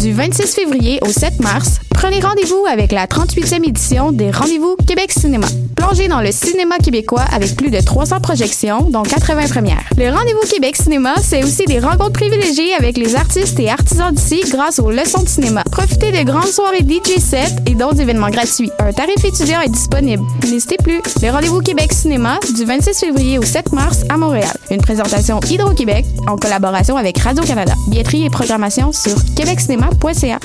Du 26 février au 7 mars, prenez rendez-vous avec la 38e édition des Rendez-vous Québec Cinéma. Plongez dans le cinéma québécois avec plus de 300 projections, dont 80 premières. Le Rendez-vous Québec Cinéma, c'est aussi des rencontres privilégiées avec les artistes et artisans d'ici grâce aux leçons de cinéma. Profitez de grandes soirées DJ set et d'autres événements gratuits. Un tarif étudiant est disponible. N'hésitez plus. Le Rendez-vous Québec Cinéma, du 26 février au 7 mars à Montréal. Une présentation Hydro-Québec en collaboration avec Radio-Canada. Billetterie et programmation sur québeccinéma.ca.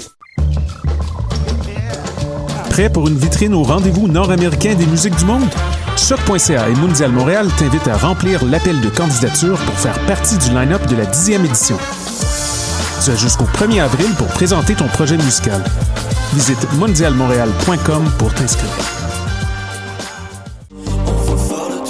Prêt pour une vitrine au rendez-vous nord-américain des musiques du monde? Choc.ca et Mondial Montréal t'invitent à remplir l'appel de candidature pour faire partie du line-up de la 10e édition. Tu as jusqu'au 1er avril pour présenter ton projet musical. Visite mondialmontréal.com pour t'inscrire.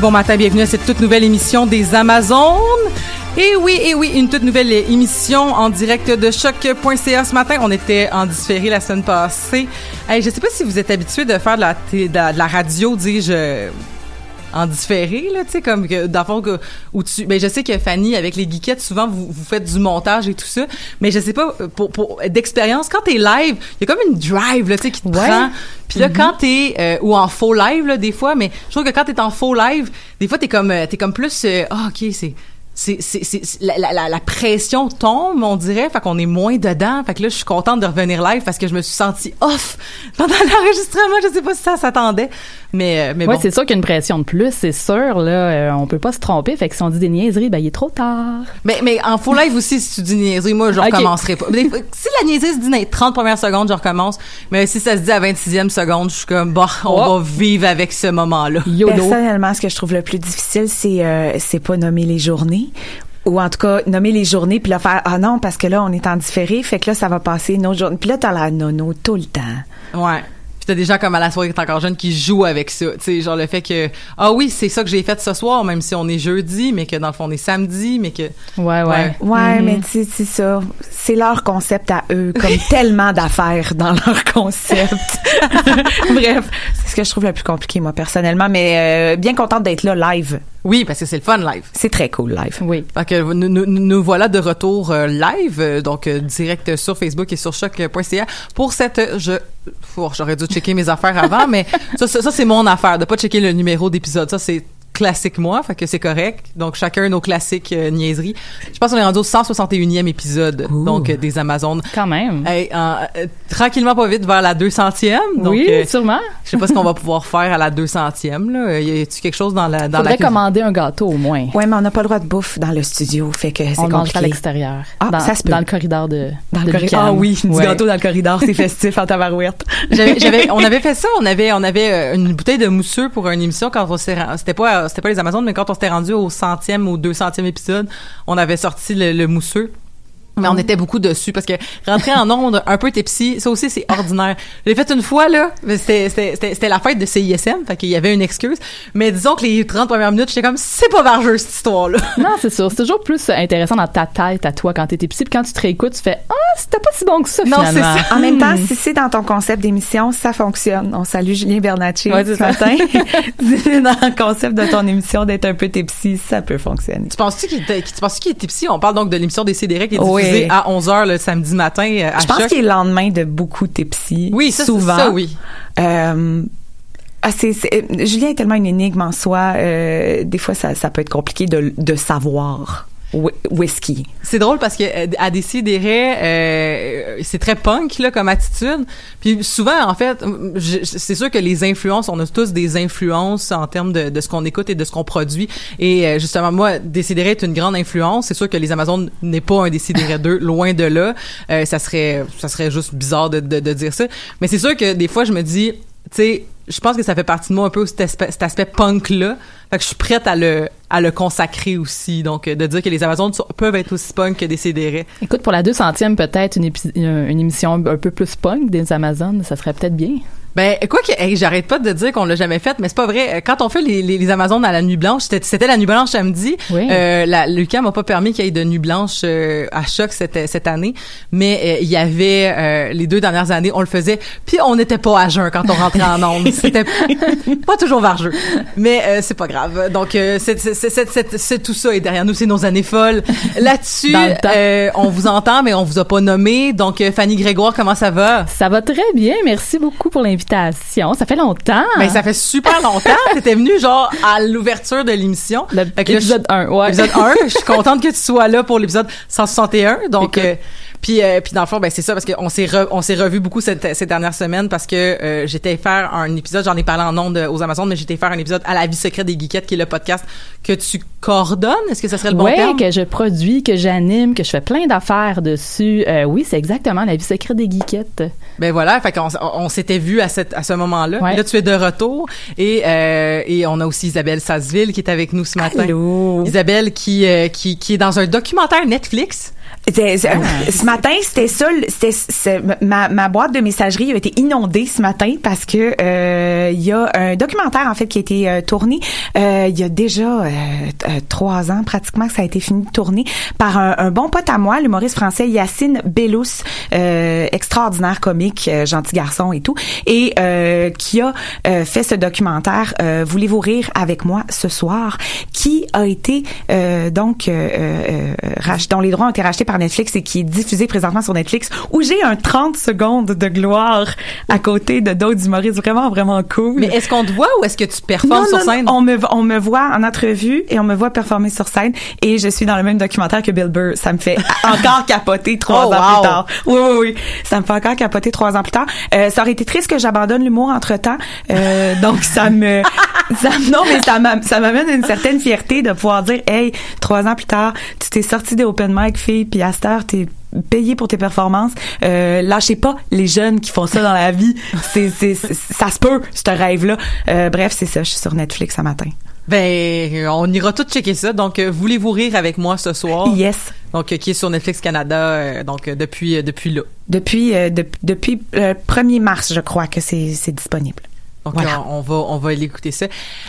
Bon matin, bienvenue à cette toute nouvelle émission des Amazones. Et oui, et oui, une toute nouvelle émission en direct de choc.ca ce matin. On était en différé la semaine passée. Hey, je sais pas si vous êtes habitué de faire de la, de la, radio, dis-je, en différé, là, tu sais, comme que, dans le fond, que, où tu, ben, je sais que Fanny, avec les geekettes, souvent, vous, vous faites du montage et tout ça, mais je sais pas, pour, pour, d'expérience, quand t'es live, il y a comme une drive, là, tu sais, qui te prend. Puis là, quand t'es, euh, ou en faux live, là, des fois, mais je trouve que quand t'es en faux live, des fois, t'es comme, euh, t'es comme plus, euh, ah, ok, c'est, c'est, la, la, la pression tombe, on dirait, fait qu'on est moins dedans. Fait que là, je suis contente de revenir live parce que je me suis sentie off pendant l'enregistrement. Je sais pas si ça s'attendait, mais, euh, mais Ouais, bon. c'est sûr qu'il y a une pression de plus, c'est sûr. Là, euh, on peut pas se tromper. Fait que si on dit des niaiseries, ben il est trop tard. Mais, mais en faux live aussi, si tu dis niaiserie, moi, je Ok. recommencerai pas. Si la niaiserie se dit dans les 30 premières secondes, je recommence. Mais si ça se dit à 26e seconde, je suis comme, bah, on Oh. va vivre avec ce moment-là. Personnellement, ce que je trouve le plus difficile, c'est euh, c'est pas nommer les journées. Ou en tout cas, nommer les journées, puis là, faire « Ah non, parce que là, on est en différé, fait que là, ça va passer une autre journée. » Puis là, t'as la nono tout le temps. Ouais. Puis t'as des gens comme à la soirée t'es encore jeune qui jouent avec ça. Tu sais, genre le fait que, ah oui, c'est ça que j'ai fait ce soir, même si on est jeudi, mais que dans le fond, on est samedi, mais que. Ouais, ouais. Ouais, Mhm. mais tu sais, c'est ça. C'est leur concept à eux, comme tellement d'affaires dans leur concept. Bref, c'est ce que je trouve le plus compliqué, moi, personnellement, mais euh, bien contente d'être là live. Oui, parce que c'est le fun live. C'est très cool live. Oui. Fait que nous, nous, nous voilà de retour euh, live, euh, donc euh, direct sur Facebook et sur choc.ca pour cette je oh, j'aurais dû checker mes affaires avant, mais ça, ça, ça, c'est mon affaire de pas checker le numéro d'épisode. Ça c'est classique moi, fait que c'est correct. Donc chacun nos classiques euh, niaiseries. Je pense qu'on est rendu au 161e épisode donc euh, des Amazones. Quand même. Hey, euh, tranquillement pas vite vers la 200e. Donc, oui, euh, sûrement. je sais pas ce qu'on va pouvoir faire à la 200e. Là. Y a-tu quelque chose dans la dans Faudrait la commander un gâteau au moins. Ouais, mais on n'a pas le droit de bouffe dans le studio, fait que c'est On le mange compliqué. à l'extérieur. Ah, dans, ça se peut. dans le corridor de. Dans le corridor. Ah oui, du gâteau dans le corridor, c'est festif en tabarouette. J'avais, j'avais- on avait fait ça. On avait, on avait une bouteille de mousseux pour une émission quand on s'est, ren- c'était pas pas, c'était pas les Amazones, mais quand on s'était rendu au centième ou deux centième épisode, on avait sorti le, le mousseux. Mais on était beaucoup dessus parce que rentrer en onde un peu tipsy, ça aussi c'est ordinaire. Je l'ai fait une fois là, mais c'était c'était c'était- c'était la fête de CISM, fait qu'il y avait une excuse. Mais disons que les 30 premières minutes, j'étais comme c'est pas vargeux cette histoire là. Non, c'est sûr. C'est toujours plus intéressant dans ta tête à toi quand t'étais petit. Puis quand tu te réécoutes, tu fais Ah, c'était pas si bon que ça, Non, finalement. c'est ça. En même temps, Hmm. si c'est dans ton concept d'émission, ça fonctionne. On salue Julien Bernatchez Ouais, ce ça. matin. Si c'est dans le concept de ton émission d'être un peu tipsy, ça peut fonctionner. Tu penses-tu qu'il penses qu'il était tipsy On parle donc de l'émission des CDR qui est Oui. diffusée à 11h le samedi matin euh, à Je pense qu'il est le lendemain de beaucoup tipsy. Oui, ça, souvent. ça, oui. Euh, ah, c'est, c'est- euh, Julien est tellement une énigme en soi. euh, des fois, ça, ça peut être compliqué de, de savoir. Whi- Whisky. C'est drôle parce que euh, à Décideret, euh, c'est très punk là comme attitude. Puis souvent en fait, c'est sûr que les influences, on a tous des influences en termes de, ce qu'on écoute et de ce qu'on produit. Et euh, justement moi, Décideret est une grande influence. C'est sûr que les Amazones n'est pas un Décideret 2, loin de là. Ça serait ça serait juste bizarre de dire ça. Mais c'est sûr que des fois je me dis, tu sais, je pense que ça fait partie de moi un peu cet aspect, cet aspect punk là. Fait que je suis prête à le à le consacrer aussi. Donc euh, de dire que les Amazones peuvent être aussi punk que des CDR. Écoute, pour la 200e, peut-être une une émission un peu plus punk des Amazones, ça serait peut-être bien. Ben, quoi que, hey, j'arrête pas de dire qu'on l'a jamais fait, mais c'est pas vrai. Quand on fait les, les, les Amazones à la nuit blanche, c'était, c'était la nuit blanche samedi. Oui. Euh, la, Lucas m'a pas permis qu'il y ait de nuit blanche euh, à choc cette, cette année, mais euh, il y avait euh, les deux dernières années, on le faisait, puis on n'était pas à jeun quand on rentrait en onde. C'était pas toujours vargeux, mais euh, c'est pas grave. Donc euh, c'est, c'est, c'est, c'est, c'est- c'est tout ça et derrière nous, c'est nos années folles. Là-dessus, euh, on vous entend, mais on vous a pas nommé. Donc Fanny Grégoire, comment ça va? Ça va très bien. Merci beaucoup pour l'invitation. Ça fait longtemps. Ben, ça fait super longtemps. T'étais venu, genre, à l'ouverture de l'émission. L'épisode je- 1, ouais. L'épisode 1. Je suis contente que tu sois là pour l'épisode 161. Donc, Écoute. euh, puis, euh, puis dans le fond, ben, c'est ça, parce qu'on s'est re- on s'est revu beaucoup cette, ces dernières semaines parce que euh, j'étais faire un épisode, j'en ai parlé en ondes aux Amazones, mais j'étais faire un épisode à la vie secrète des geekettes, qui est le podcast que tu coordonnes. Est-ce que ça serait le bon ouais, terme? que je produis, que j'anime, que je fais plein d'affaires dessus. Euh, oui, c'est exactement la vie secrète des geekettes. Ben voilà, fait qu'on on s'était vu à, cette, à ce moment-là. Ouais. Là, tu es de retour. Et, euh, et on a aussi Isabelle Sasseville qui est avec nous ce matin. Allô? Isabelle qui, euh, qui, qui est dans un documentaire Netflix. C'est- Ce matin, c'était ça. C'était c'est- ma, ma boîte de messagerie a été inondée ce matin parce que euh, il y a un documentaire en fait qui a été euh, tourné euh, il y a déjà euh, euh, trois ans pratiquement que ça a été fini de tourner par un, un bon pote à moi, l'humoriste français Yacine Bellous, euh, extraordinaire comique, euh, gentil garçon et tout, et euh, qui a euh, fait ce documentaire euh, Voulez-vous rire avec moi ce soir, qui a été euh, donc euh, euh, rach- dont les droits ont été rachetés par Netflix et qui est diffusé présentement sur Netflix, où j'ai un 30 secondes de gloire à côté de d'autres humoristes vraiment vraiment cool. Mais est-ce qu'on te voit ou est-ce que tu performes Non, sur non, scène? non, on me on me voit en entrevue et on me voit performer sur scène et je suis dans le même documentaire que Bill Burr. Ça me fait encore capoter trois Oh, ans wow. plus tard. Oui, oui, oui. Ça me fait encore capoter trois ans plus tard. Euh, ça aurait été triste que j'abandonne l'humour entre temps. Euh, donc ça me, ça, non, mais ça m'a- ça m'amène une certaine fierté de pouvoir dire, hey, trois ans plus tard, tu t'es sorti des open mic, fille, puis à cette heure, t'es payé pour tes performances. Euh, lâchez pas les jeunes qui font ça dans la vie. C'est, c'est, ça se peut, ce rêve-là. Euh, bref, c'est ça. Je suis sur Netflix ce matin. Ben, on ira tout checker ça. Donc, euh, voulez-vous rire avec moi ce soir? Yes. Donc, qui est sur Netflix Canada, donc depuis depuis là. Depuis, de- depuis le 1er mars, je crois que c'est, c'est disponible. Donc Voilà. euh, on va on va l'écouter ça.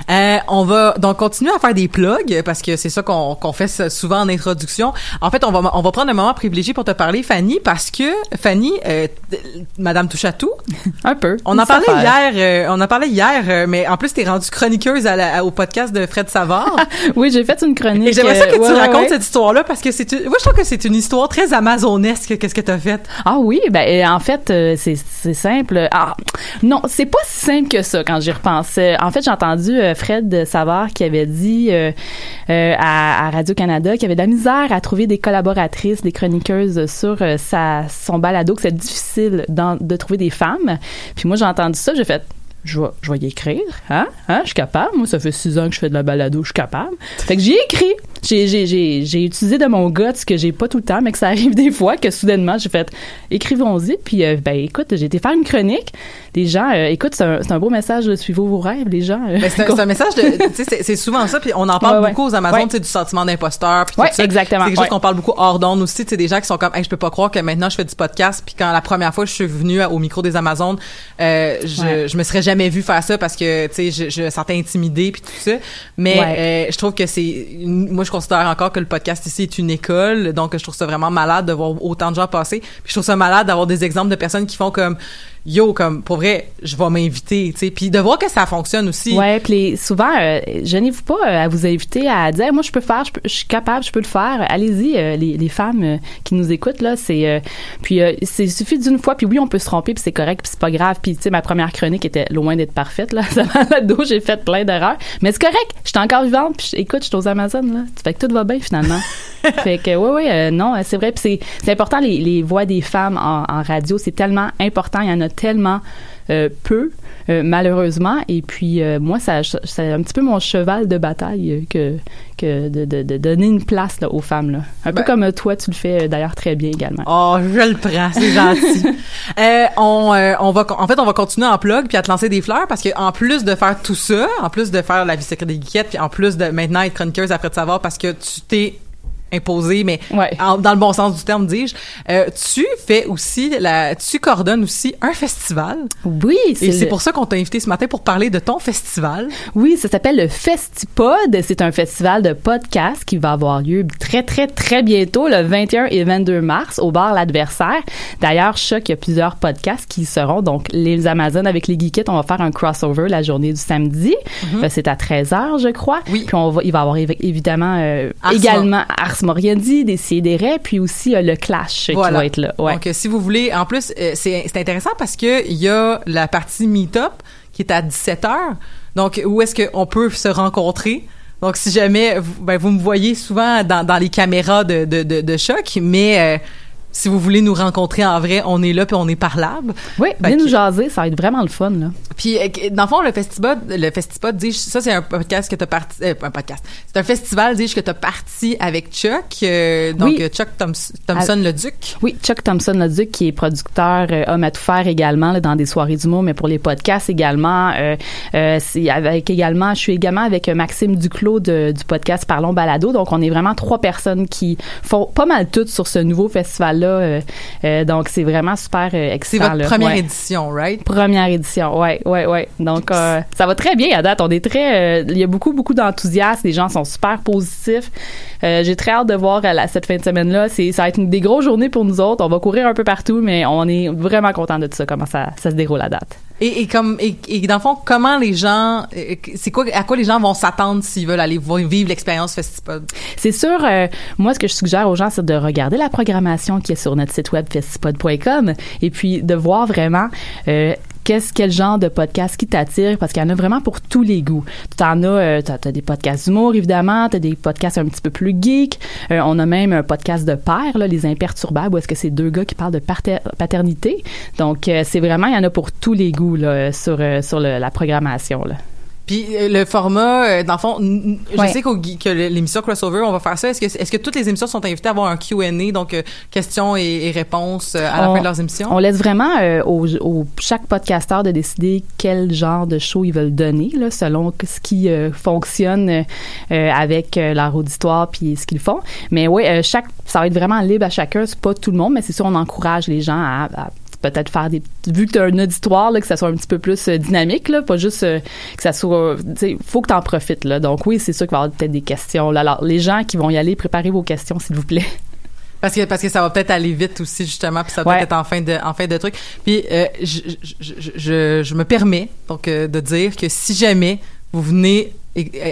Euh, on va donc continuer à faire des plugs parce que c'est ça qu'on qu'on fait souvent en introduction. En fait, on va on va prendre un moment privilégié pour te parler Fanny parce que Fanny euh, madame touche à tout. Un peu. On en parlait affaire. hier euh, on en parlait hier mais en plus tu es rendue chroniqueuse à la- au podcast de Fred Savard. Oui, j'ai fait une chronique. Et j'aimerais ça que tu ouais, racontes ouais. cette histoire-là parce que c'est moi je trouve que c'est une histoire très amazonesque qu'est-ce que tu as fait? Ah oui, ben en fait c'est c'est simple. Ah non, c'est pas si simple que quand j'y repense. Euh, En fait, j'ai entendu euh, Fred Savard qui avait dit euh, euh, à, à Radio Canada qu'il avait de la misère à trouver des collaboratrices, des chroniqueuses sur sa son balado que c'est difficile de trouver des femmes. Puis moi j'ai entendu ça, j'ai fait je vais, je vais y écrire. Hein? Hein? Je suis capable. Moi, ça fait six ans que je fais de la balado, je suis capable. Fait que j'y ai écrit. J'ai, j'ai, j'ai, j'ai utilisé de mon gut ce que j'ai pas tout le temps, mais que ça arrive des fois, que soudainement, j'ai fait écrivons-y. Puis, euh, ben, écoute, j'ai été faire une chronique. Les gens, euh, écoute, c'est un, c'est un beau message de suivez vos rêves, les gens. euh, Mais c'est un, c'est un message de, tu sais, c'est- c'est souvent ça, puis on en parle Ouais, ouais. beaucoup aux Amazones, Ouais. tu sais, du sentiment d'imposteur, puis tout Ouais, ça. exactement, C'est quelque chose qu'on parle beaucoup hors d'onde aussi, tu sais, des gens qui sont comme, hey, je peux pas croire que maintenant je fais du podcast, puis quand la première fois je suis venue au micro des Amazones, euh, je me serais jamais vu faire ça parce que, tu sais, je, je me sentais intimidée puis tout ça. Mais Ouais. euh, je trouve que c'est, moi je considère encore que le podcast ici est une école, donc je trouve ça vraiment malade de voir autant de gens passer. Puis je trouve ça malade d'avoir des exemples de personnes qui font comme, yo, comme pour vrai, je vais m'inviter, tu sais, puis de voir que ça fonctionne aussi. Ouais, puis souvent, euh, gênez-vous pas euh, à vous inviter à dire, moi, je peux faire, je, peux- je suis capable, je peux le faire. Allez-y, euh, les, les femmes euh, qui nous écoutent là, c'est puis c'est suffit d'une fois, puis oui, on peut se tromper, puis c'est correct, puis c'est pas grave. Puis tu sais, ma première chronique était loin d'être parfaite là, ça m'a dos, j'ai fait plein d'erreurs, mais c'est correct. J'étais encore vivante, puis écoute, je suis aux Amazones là, fait que tout va bien finalement. fait que ouais, ouais, non, c'est vrai, puis c'est c'est important les, les voix des femmes en, en radio, c'est tellement important, il y en a tellement euh, peu, euh, malheureusement. Et puis, euh, moi, ça, c'est un petit peu mon cheval de bataille que, que de, de, de donner une place là, aux femmes. Là. Un peu Ben- comme toi, tu le fais d'ailleurs très bien également. Oh, je le prends, c'est gentil. On, on va, en fait, on va continuer en plug puis à te lancer des fleurs parce que en plus de faire tout ça, en plus de faire la vie secrète des geekettes, puis en plus de maintenant être chroniqueuse après de savoir parce que tu t'es imposé, mais en- dans le bon sens du terme, dis-je, euh, tu fais aussi la, tu coordonnes aussi un festival. Oui, Et c'est le- pour ça qu'on t'a invité ce matin pour parler de ton festival. Oui, ça s'appelle le Festipod. C'est un festival de podcasts qui va avoir lieu très, très, très bientôt, le 21 et 22 mars, au bar L'Adversaire. D'ailleurs, Choc, il y a plusieurs podcasts qui seront. Donc, les Amazones avec les Geekettes, on va faire un crossover la journée du samedi. Mhm. Euh, c'est à 13h, je crois. Oui. Puis, on va, il va y avoir évi- évidemment euh, également Ars Moriendi, des Sidérés, puis aussi euh, le Clash qui va être là. Ouais. Donc, euh, si vous voulez, en plus, euh, c'est c'est intéressant parce que il y a la partie Meetup qui est à 17h. Donc, où est-ce qu'on peut se rencontrer? Donc, si jamais, vous, ben, vous me voyez souvent dans, dans les caméras de, de, de, de choc, mais si vous voulez nous rencontrer en vrai, on est là puis on est parlable. Oui, venez nous jaser, ça va être vraiment le fun. Là. puis, euh, dans le fond, le Festipod, le Festipod, dis ça, c'est un podcast que t'as parti, euh, un podcast. C'est un festival, dis que t'as parti avec Chuck, euh, donc Oui. Chuck Thoms- Thompson le Duc. Oui, Chuck Thompson le Duc qui est producteur euh, homme à tout faire également là, dans des soirées d'humour, mais pour les podcasts également. C'est avec également, je suis également avec Maxime Duclos de- du podcast Parlons Balado. Donc on est vraiment trois personnes qui font pas mal toutes sur ce nouveau festival là. Euh, euh, donc c'est vraiment super euh, C'est excitant. votre là. première Ouais. édition, right? Première édition, ouais, ouais, ouais. Donc euh, ça va très bien à date. On est très, il y a beaucoup, beaucoup d'enthousiasme. Les gens sont super positifs. J'ai très hâte de voir la- cette fin de semaine là. C'est, ça va être une des grosses journées pour nous autres. On va courir un peu partout, mais on est vraiment content de tout ça. Comment ça, ça se déroule à date. Et, et comme et, et dans le fond, comment les gens, euh, c'est quoi, à quoi les gens vont s'attendre s'ils veulent aller vivre l'expérience Festipod? C'est sûr, euh, moi, ce que je suggère aux gens, c'est de regarder la programmation qui est sur notre site web festipod.com et puis de voir vraiment euh, qu'est-ce quel genre de podcast qui t'attire? Parce qu'il y en a vraiment pour tous les goûts. Tu en as, euh, t'as des podcasts d'humour évidemment, t'as des podcasts un petit peu plus geek. Euh, on a même un podcast de père, les imperturbables, où est-ce que c'est deux gars qui parlent de pater- paternité. Donc euh, c'est vraiment, il y en a pour tous les goûts sur euh, la programmation. Puis euh, le format, euh, dans le fond, je Ouais. sais qu'au que l'émission crossover, on va faire ça. Est-ce que est-ce que toutes les émissions sont invitées à avoir un Q&A, donc euh, questions et, et réponses à la On- fin de leurs émissions? On laisse vraiment euh, au, au- chaque podcasteur de décider quel genre de show ils veulent donner, là, selon ce qui euh, fonctionne euh, avec leur auditoire puis ce qu'ils font. Mais oui, euh, chaque, ça va être vraiment libre à chacun. C'est pas tout le monde, mais c'est sûr, on encourage les gens à, à peut-être faire des vu que tu as un auditoire là que ça soit un petit peu plus euh, dynamique là pas juste euh, que ça soit tu faut que tu en profites là donc oui c'est sûr qu'il va y avoir peut-être des questions là alors les gens qui vont y aller préparez vos questions s'il vous plaît Parce que parce que ça va peut-être aller vite aussi justement puis ça va Ouais. peut-être être en fin de en fin de truc. Puis euh, je, je, je, me permets donc euh, de dire que si jamais vous venez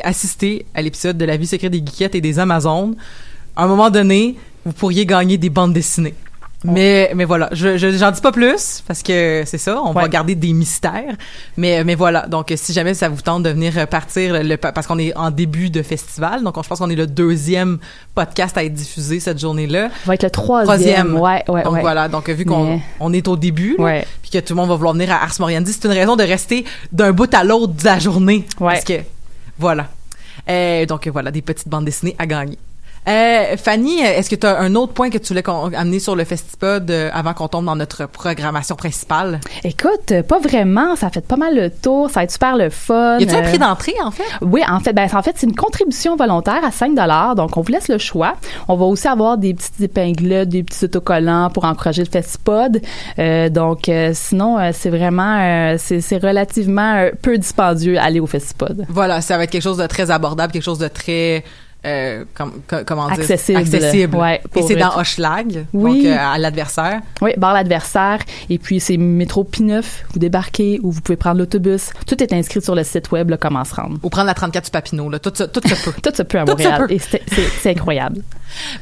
assister à l'épisode de la vie secrète des geekettes et des Amazones, à un moment donné, vous pourriez gagner des bandes dessinées. Mais, mais voilà, je, je- j'en dis pas plus parce que c'est ça, on va garder des mystères. Mais, mais voilà, donc si jamais ça vous tente de venir partir, le, parce qu'on est en début de festival, donc on- je pense qu'on est le deuxième podcast à être diffusé cette journée-là. Ça va être le troisième. Ouais, ouais, donc ouais. voilà, donc vu qu'on Mais- on est au début, là, Ouais. puis que tout le monde va vouloir venir à Ars Moriendi, c'est une raison de rester d'un bout à l'autre de la journée. Ouais. Parce que, voilà. Euh, donc voilà, des petites bandes dessinées à gagner. Euh, Fanny, est-ce que tu as un autre point que tu voulais qu'on- amener sur le Festipod euh, avant qu'on tombe dans notre programmation principale? Écoute, euh, pas vraiment. Ça fait pas mal le tour. Ça va être super le fun. Y a-t-il un Euh, prix d'entrée, en fait? Oui, en fait, ben, en fait, c'est une contribution volontaire à 5 Donc, on vous laisse le choix. On va aussi avoir des petites épingles, des petits autocollants pour encourager le Festipod. Euh, donc, euh, sinon, euh, c'est vraiment, euh, c'est c'est relativement peu dispendieux aller au Festipod. Voilà, ça va être quelque chose de très abordable, quelque chose de très... Euh, com- co- comment dire? Accessible. Accessible. Ouais, Et c'est dans Hochelag, Oui. donc euh, à l'adversaire. Oui, bar l'adversaire. Et puis, c'est métro P9. Vous débarquez ou vous pouvez prendre l'autobus. Tout est inscrit sur le site web, là, comment se rendre. Ou prendre la 34 du Papineau, là. Tout ça, tout ça peut. Tout se peut à se Montréal. c'est incroyable.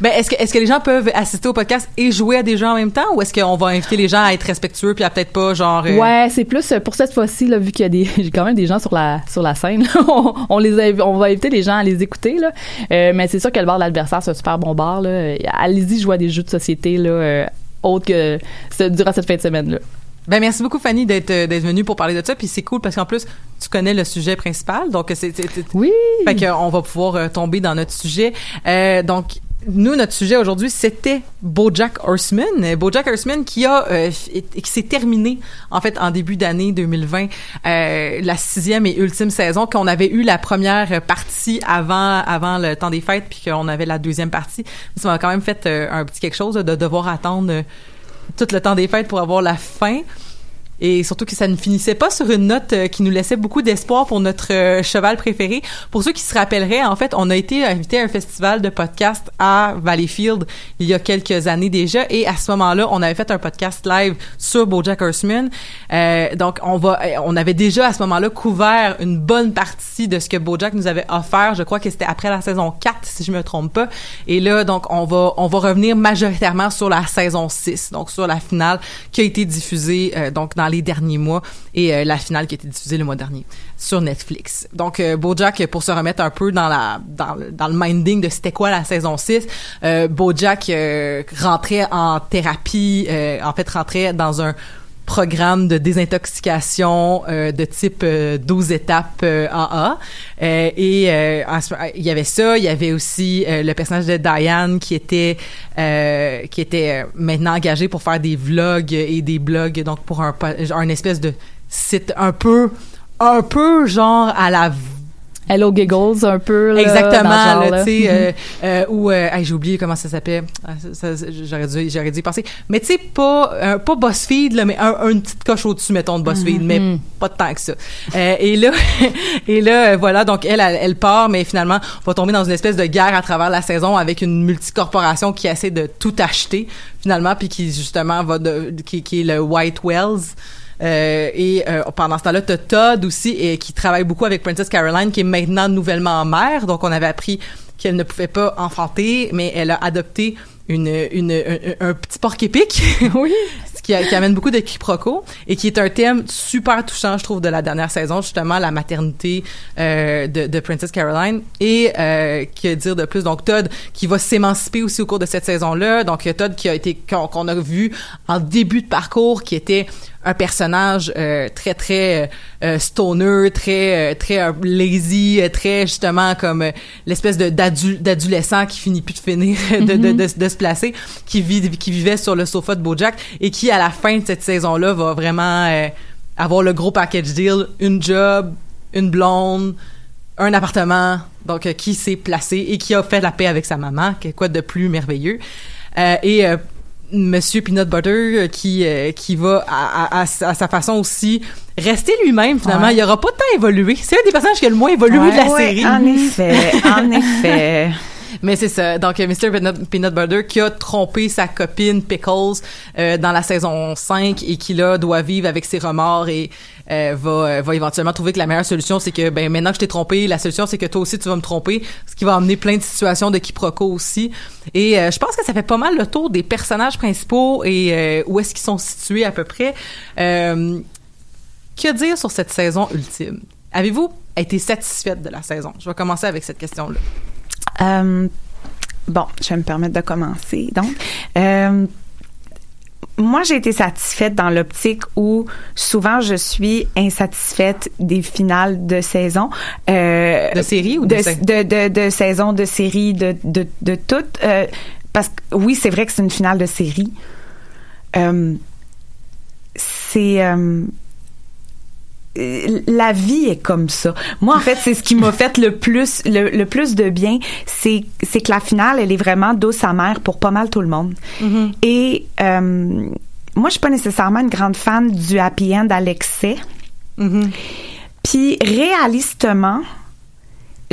Ben, est-ce que, est-ce que les gens peuvent assister au podcast et jouer à des jeux en même temps ou est-ce qu'on va inviter les gens à être respectueux puis à peut-être pas genre euh, Ouais, c'est plus euh, pour cette fois-ci là, vu qu'il y a des j'ai quand même des gens sur la sur la scène. là, on, on les on va inviter les gens à les écouter là. Euh, mais c'est sûr que le bar de l'adversaire c'est un super bon bar là. Allez-y jouer à des jeux de société là euh, autres que ce- durant cette fin de semaine là. Ben merci beaucoup Fanny d'être d'être venue pour parler de ça puis c'est cool parce qu'en plus tu connais le sujet principal donc c'est c'est- c'est- Oui. fait qu'on va pouvoir tomber dans notre sujet Euh, donc nous, notre sujet aujourd'hui, c'était BoJack Horseman. BoJack Horseman qui a euh, qui s'est terminé en fait en début d'année 2020, euh, la sixième et ultime saison. Qu'on avait eu la première partie avant avant le temps des fêtes, puis qu'on avait la deuxième partie. Ça m'a quand même fait euh, un petit quelque chose de devoir attendre euh, tout le temps des fêtes pour avoir la fin. Et surtout que ça ne finissait pas sur une note euh, qui nous laissait beaucoup d'espoir pour notre euh, cheval préféré. Pour ceux qui se rappelleraient, en fait, on a été invité à un festival de podcast à Valleyfield il y a quelques années déjà. Et à ce moment-là, on avait fait un podcast live sur BoJack Horseman. Euh, donc, on va, euh, on avait déjà à ce moment-là couvert une bonne partie de ce que BoJack nous avait offert. Je crois que c'était après la saison 4, si je me trompe pas. Et là, donc, on va, on va revenir majoritairement sur la saison 6, donc sur la finale qui a été diffusée donc les derniers mois et euh, la finale qui a été diffusée le mois dernier sur Netflix. Donc euh, BoJack pour se remettre un peu dans dans le, minding de c'était quoi la saison 6, euh, BoJack euh, rentrait en thérapie euh, en fait rentrait dans un programme de désintoxication euh, de type euh, 12 étapes euh, AA. Euh, et euh, il y avait ça, il y avait aussi le personnage de Diane qui était qui était maintenant engagé pour faire des vlogs et des blogs donc pour un une espèce de site un peu un peu genre à la Hello Giggles un peu là, Exactement, là, tu sais, euh, euh, ou euh, hey, j'ai oublié comment ça s'appelle. Ah, j'aurais dû, j'aurais dû y penser. Mais tu sais, pas, euh, pas BuzzFeed là, mais un, une petite coche au-dessus, mettons de BuzzFeed, Mhm. mais pas de tant que ça. Euh, et là, et là, euh, voilà, donc elle, elle, elle part, mais finalement, on va tomber dans une espèce de guerre à travers la saison avec une multicorporation qui essaie de tout acheter finalement, puis qui justement va de, qui, qui est le White Wells. Euh, et euh, pendant ce temps-là, t'as Todd aussi, et, qui travaille beaucoup avec Princess Caroline, qui est maintenant nouvellement mère. Donc, on avait appris qu'elle ne pouvait pas enfanter, mais elle a adopté une, une, un, un petit porc épic. oui. Ce qui, a- qui amène beaucoup de quiproquos et qui est un thème super touchant, je trouve, de la dernière saison, justement, la maternité euh, de, de Princess Caroline. Et euh, que dire de plus? Donc, Todd qui va s'émanciper aussi au cours de cette saison-là. Donc, il y a Todd qui a été, qu'on qu'on a vu en début de parcours, qui était un personnage euh, très très euh, stoner, très euh, très euh, lazy, euh, très justement comme euh, l'espèce de d'adolescent qui finit plus de finir de, de, de, de se placer, qui vit qui vivait sur le sofa de BoJack et qui à la fin de cette saison-là va vraiment euh, avoir le gros package deal, une job, une blonde, un appartement, donc euh, qui s'est placé et qui a fait la paix avec sa maman, quoi de plus merveilleux. Euh, et euh, Monsieur Peanut Butter euh, qui euh, qui va à, à- à sa façon aussi rester lui-même finalement. Ouais. Il aura pas tant évolué. C'est un des personnages qui a le moins évolué de la Ouais, série. En effet, en effet. Mais c'est ça. Donc, euh, Mr. Peanut, Peanut Butter qui a trompé sa copine Pickles euh, dans la saison 5 et qui, là, doit vivre avec ses remords et euh, va, euh, va éventuellement trouver que la meilleure solution, c'est que, ben, maintenant que je t'ai trompé, la solution, c'est que toi aussi, tu vas me tromper, ce qui va amener plein de situations de quiproquos aussi. Et euh, je pense que ça fait pas mal le tour des personnages principaux et euh, où est-ce qu'ils sont situés à peu près. Que dire sur cette saison ultime? Avez-vous été satisfaite de la saison? Je vais commencer avec cette question-là. Euh, bon, je vais me permettre de commencer. Donc, euh, moi, j'ai été satisfaite dans l'optique où souvent je suis insatisfaite des finales de saison. Euh, De série ou de de, sa- de, de, de saison, de série, de, de, de tout. Euh, parce que oui, c'est vrai que c'est une finale de série. Euh, c'est la vie est comme ça. Moi, en fait, c'est ce qui m'a fait le plus, le, le plus de bien, c'est, c'est que la finale, elle est vraiment douce amère pour pas mal tout le monde. Et euh, moi, je suis pas nécessairement une grande fan du happy end à l'excès. Puis réalistement,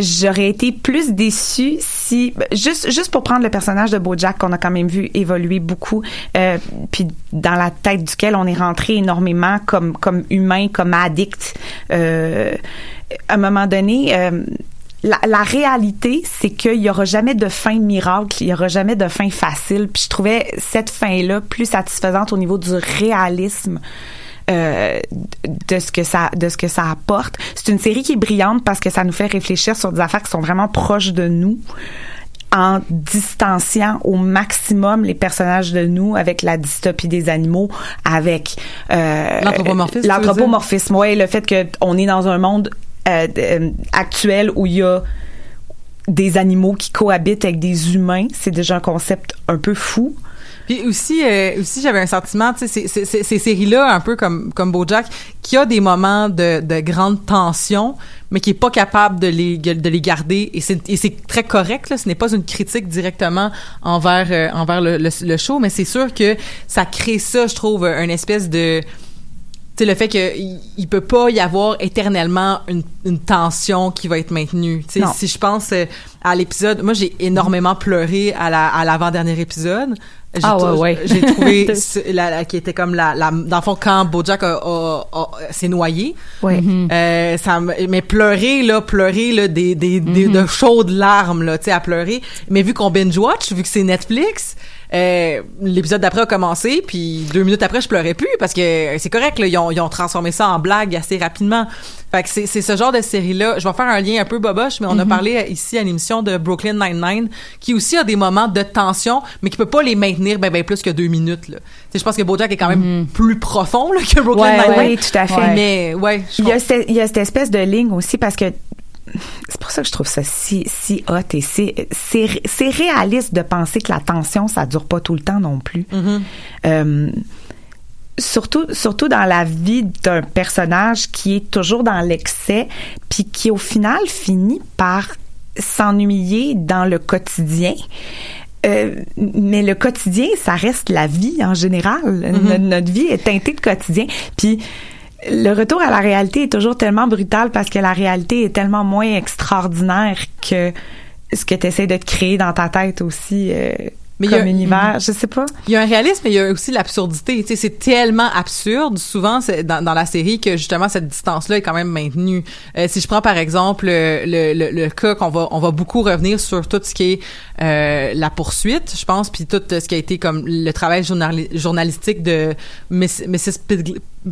j'aurais été plus déçue si juste juste pour prendre le personnage de BoJack qu'on a quand même vu évoluer beaucoup euh, puis dans la tête duquel on est rentré énormément comme comme humain comme addict euh, à un moment donné euh, la, la réalité, c'est qu'il y aura jamais de fin miracle, il y aura jamais de fin facile. Puis je trouvais cette fin-là plus satisfaisante au niveau du réalisme euh, de ce que ça de ce que ça apporte. C'est une série qui est brillante parce que ça nous fait réfléchir sur des affaires qui sont vraiment proches de nous en distanciant au maximum les personnages de nous avec la dystopie des animaux, avec euh, L'anthropomorphisme, l'anthropomorphisme, ouais, le fait que on est dans un monde euh, actuel où il y a des animaux qui cohabitent avec des humains, c'est déjà un concept un peu fou. Puis aussi, euh, aussi j'avais un sentiment, tu sais, ces- séries-là, un peu comme comme BoJack, qui a des moments de, de grande tension, mais qui est pas capable de les de les garder. Et c'est très correct. Là, ce n'est pas une critique directement envers euh, envers le, le, le show, mais c'est sûr que ça crée ça, je trouve, une espèce de tu sais, le fait qu'il il peut pas y avoir éternellement une, une tension qui va être maintenue. Si je pense euh, à l'épisode, moi j'ai énormément pleuré à la à l'avant-dernier épisode. J'ai Ah ouais, ouais. J'ai trouvé la, la- qui était comme la, la dans le fond quand BoJack a, a- a- s'est noyé. Ouais. Euh, ça me- mais pleurer là, pleurer là des des, des- de chaudes larmes là, tu sais à pleurer. Mais vu qu'on binge watch, vu que c'est Netflix, euh, l'épisode d'après a commencé, puis deux minutes après je pleurais plus parce que c'est correct là, ils ont, ils ont transformé ça en blague assez rapidement. Fait que c'est ce genre de série là. Je vais faire un lien un peu boboche, mais on a parlé euh, ici à l'émission de Brooklyn Nine Nine qui aussi a des moments de tension, mais qui peut pas les maintenir ben ben plus que deux minutes là. Je pense que BoJack est quand même plus profond là, que Brooklyn Ouais, Nine Nine. Oui, tout à fait. Ouais. Mais ouais, Il y, a cette, il y a cette espèce de ligne aussi parce que c'est pour ça que je trouve ça si si hot et c'est c'est réaliste de penser que la tension ça dure pas tout le temps non plus. Euh, surtout surtout dans la vie d'un personnage qui est toujours dans l'excès puis qui au final finit par s'ennuyer dans le quotidien. Euh, mais le quotidien, ça reste la vie en général. Notre, notre vie est teintée de quotidien. Puis le retour à la réalité est toujours tellement brutal parce que la réalité est tellement moins extraordinaire que ce que tu essaies de te créer dans ta tête aussi euh, Mais y a- comme univers. Je sais pas. Il y a un réalisme, mais il y a aussi l'absurdité. Tu sais, c'est tellement absurde, souvent, c'est dans, dans la série, que justement, cette distance-là est quand même maintenue. Euh, si je prends, par exemple, le, le, le, cas qu'on va, on va beaucoup revenir sur tout ce qui est euh, la poursuite, je pense, puis tout ce qui a été comme le travail journali- journalistique de Mrs.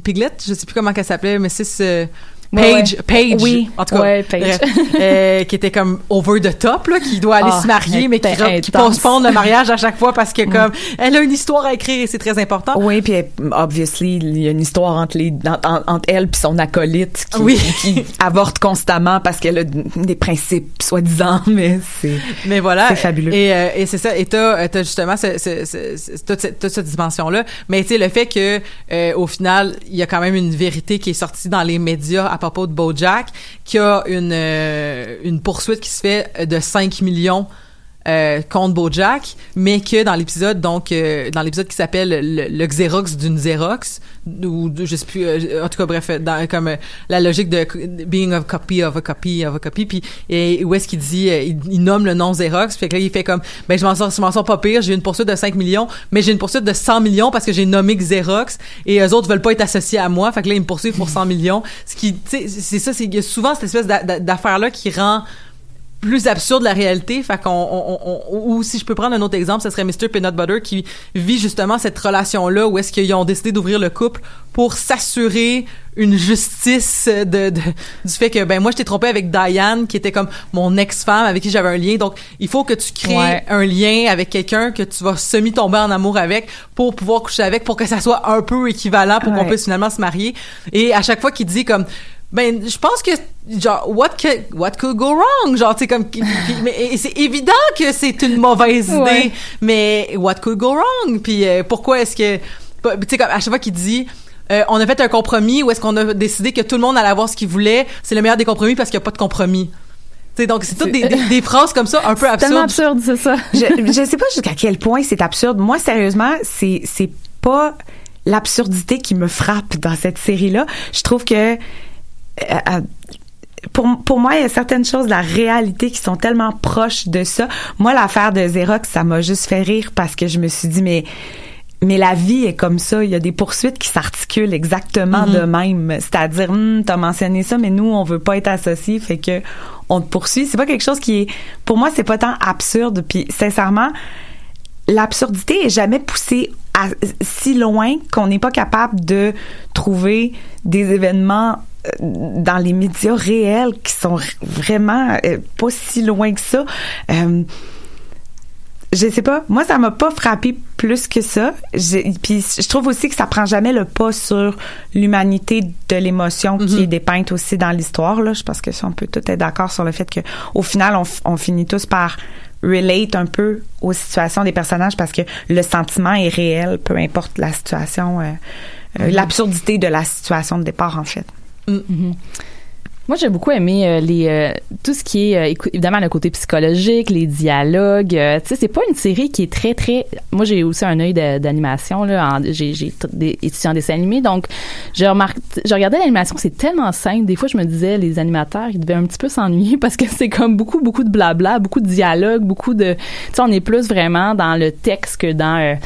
Piglet, je sais plus comment qu'elle s'appelait, Mrs. euh, Ouais, Page, Page, Oui. en tout cas, Ouais, Paige. bref, euh, qui était comme over the top, là, qui doit aller Ah, se marier, mais qui, qui postpone le mariage à chaque fois parce que comme elle a une histoire à écrire et c'est très important. Oui, puis obviously, il y a une histoire entre les elle puis son acolyte qui, Oui. qui avorte constamment parce qu'elle a des principes soi-disant, mais c'est Mais voilà. C'est fabuleux. Et, euh, et c'est ça. Et t'as, euh, t'as justement ce, ce, ce- ce- toute, cette, toute cette dimension-là. Mais tu sais, le fait que euh, au final, il y a quand même une vérité qui est sortie dans les médias à propos de BoJack, qui a une euh, une poursuite qui se fait de 5 millions. Euh, contre BoJack, mais que dans l'épisode donc euh, dans l'épisode qui s'appelle le, Xerox d'une Xerox ou je sais plus euh, en tout cas bref dans, comme euh, la logique de being a copy of a copy of a copy puis et où est-ce qu'il dit euh, il, il nomme le nom Xerox puis que là il fait comme ben je m'en sors je m'en sors pas pire j'ai une poursuite de 5 millions mais j'ai une poursuite de 100 millions parce que j'ai nommé Xerox et eux autres veulent pas être associés à moi fait que là ils me poursuivent pour 100 millions ce qui c'est ça c'est souvent cette espèce d'a- d'a- d'affaire là qui rend plus absurde la réalité. Fait qu'on, on, on- ou si je peux prendre un autre exemple, ce serait Mr. Peanut Butter qui vit justement cette relation-là où est-ce qu'ils ont décidé d'ouvrir le couple pour s'assurer une justice de, de- du fait que ben moi je t'ai trompé avec Diane qui était comme mon ex-femme avec qui j'avais un lien donc il faut que tu crées Ouais. un lien avec quelqu'un que tu vas semi tomber en amour avec pour pouvoir coucher avec pour que ça soit un peu équivalent pour qu'on puisse finalement se marier et à chaque fois qu'il dit comme ben je pense que genre what could, what could go wrong? Genre tu sais comme puis- mais c'est évident que c'est une mauvaise idée Ouais. mais what could go wrong? Puis euh, pourquoi est-ce que tu sais comme à chaque fois qu'il dit euh, on a fait un compromis ou est-ce qu'on a décidé que tout le monde allait avoir ce qu'il voulait c'est le meilleur des compromis parce qu'il n'y a pas de compromis tu sais donc c'est toutes des, des, des phrases comme ça un peu Tellement absurdes absurde, c'est ça. je, je sais pas jusqu'à quel point c'est absurde. Moi, sérieusement, c'est c'est pas l'absurdité qui me frappe dans cette série-là. Je trouve que euh, euh, pour, pour moi, il y a certaines choses de la réalité qui sont tellement proches de ça. Moi, l'affaire de Xerox, ça m'a juste fait rire parce que je me suis dit, mais mais la vie est comme ça. Il y a des poursuites qui s'articulent exactement Mhm. de même. C'est-à-dire, Hum, t'as mentionné ça, mais nous, on veut pas être associés, fait que on te poursuit. C'est pas quelque chose qui est, pour moi, c'est pas tant absurde. Puis, sincèrement, l'absurdité est jamais poussée à- si loin qu'on n'est pas capable de trouver des événements dans les médias réels qui sont vraiment euh, pas si loin que ça. Euh, je sais pas. Moi, ça m'a pas frappé plus que ça. Puis je trouve aussi que ça prend jamais le pas sur l'humanité de l'émotion qui est dépeinte aussi dans l'histoire. Là, je pense que si on peut tout être d'accord sur le fait que au final, on, finit tous par relate un peu aux situations des personnages parce que le sentiment est réel, peu importe la situation, euh, euh, Mhm. l'absurdité de la situation de départ en fait. Mm-hmm. Moi, j'ai beaucoup aimé euh, les euh, tout ce qui est euh, évidemment le côté psychologique, les dialogues. tu sais, c'est pas une série qui est très très. Moi, j'ai aussi un œil d'animation là. en- J'ai étudiants en dessin animé, donc je remarque, je regardais l'animation, c'est tellement simple. Des fois, je me disais les animateurs, ils devaient un petit peu s'ennuyer parce que c'est comme beaucoup beaucoup de blabla, beaucoup de dialogue, beaucoup de. Tu sais, on est plus vraiment dans le texte que dans.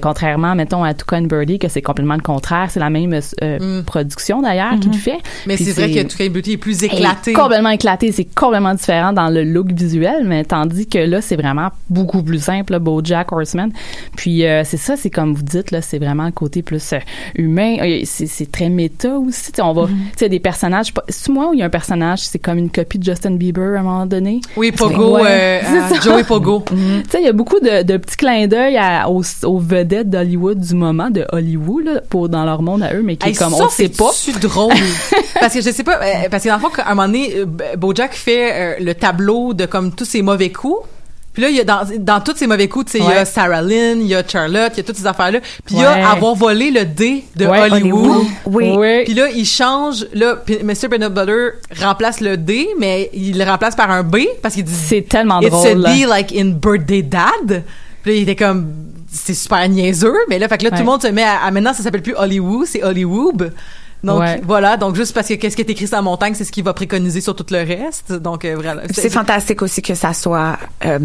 contrairement, mettons à Toucan Birdie, que c'est complètement le contraire. C'est la même euh, production d'ailleurs qu'il fait. mais c'est vrai que Toucan Est plus éclaté complètement éclaté, c'est complètement différent dans le look visuel, mais tandis que là, c'est vraiment beaucoup plus simple, là, BoJack Horseman. Puis euh, c'est ça, c'est comme vous dites, là, c'est vraiment le côté plus euh, humain. Euh, C'est, très méta aussi. Tu sais, on va, tu sais, des personnages. C'est moi où il y a un personnage, c'est comme une copie de Justin Bieber à un moment donné? oui Pogo Ouais, euh. Joey Pogo Tu sais, il y a beaucoup de, de petits clins d'œil aux, aux vedettes d'Hollywood du moment, de Hollywood, là, pour, dans leur monde à eux, mais qui Hey, est comme, ça, on sait pas. c'est drôle. parce que je sais pas, parce que dans le fond, à un moment donné, euh, Bojack fait euh, le tableau de comme tous ses mauvais coups. Puis là, il y a dans, dans tous ces mauvais coups, tu sais, il y a. Sarah Lynn, il y a Charlotte, il y a toutes ces affaires-là. Puis il y a avoir volé le D de Ouais, Hollywood. Hollywood. Oui. Oui. Puis là, il change, là, Mr. Peanut Butter remplace le D, mais il le remplace par un B parce qu'il dit C'est tellement It's drôle. a là. D like in Birthday Dad. Puis là, il était comme, c'est super niaiseux, mais là, fait que là, tout le monde se met à, à- maintenant, ça s'appelle plus Hollywood, c'est Hollywood. Donc, Ouais. voilà. Donc, juste parce que qu'est-ce qui est écrit sur la montagne, c'est ce qu'il va préconiser sur tout le reste. Donc, euh, voilà. C'est fantastique aussi que ça soit euh,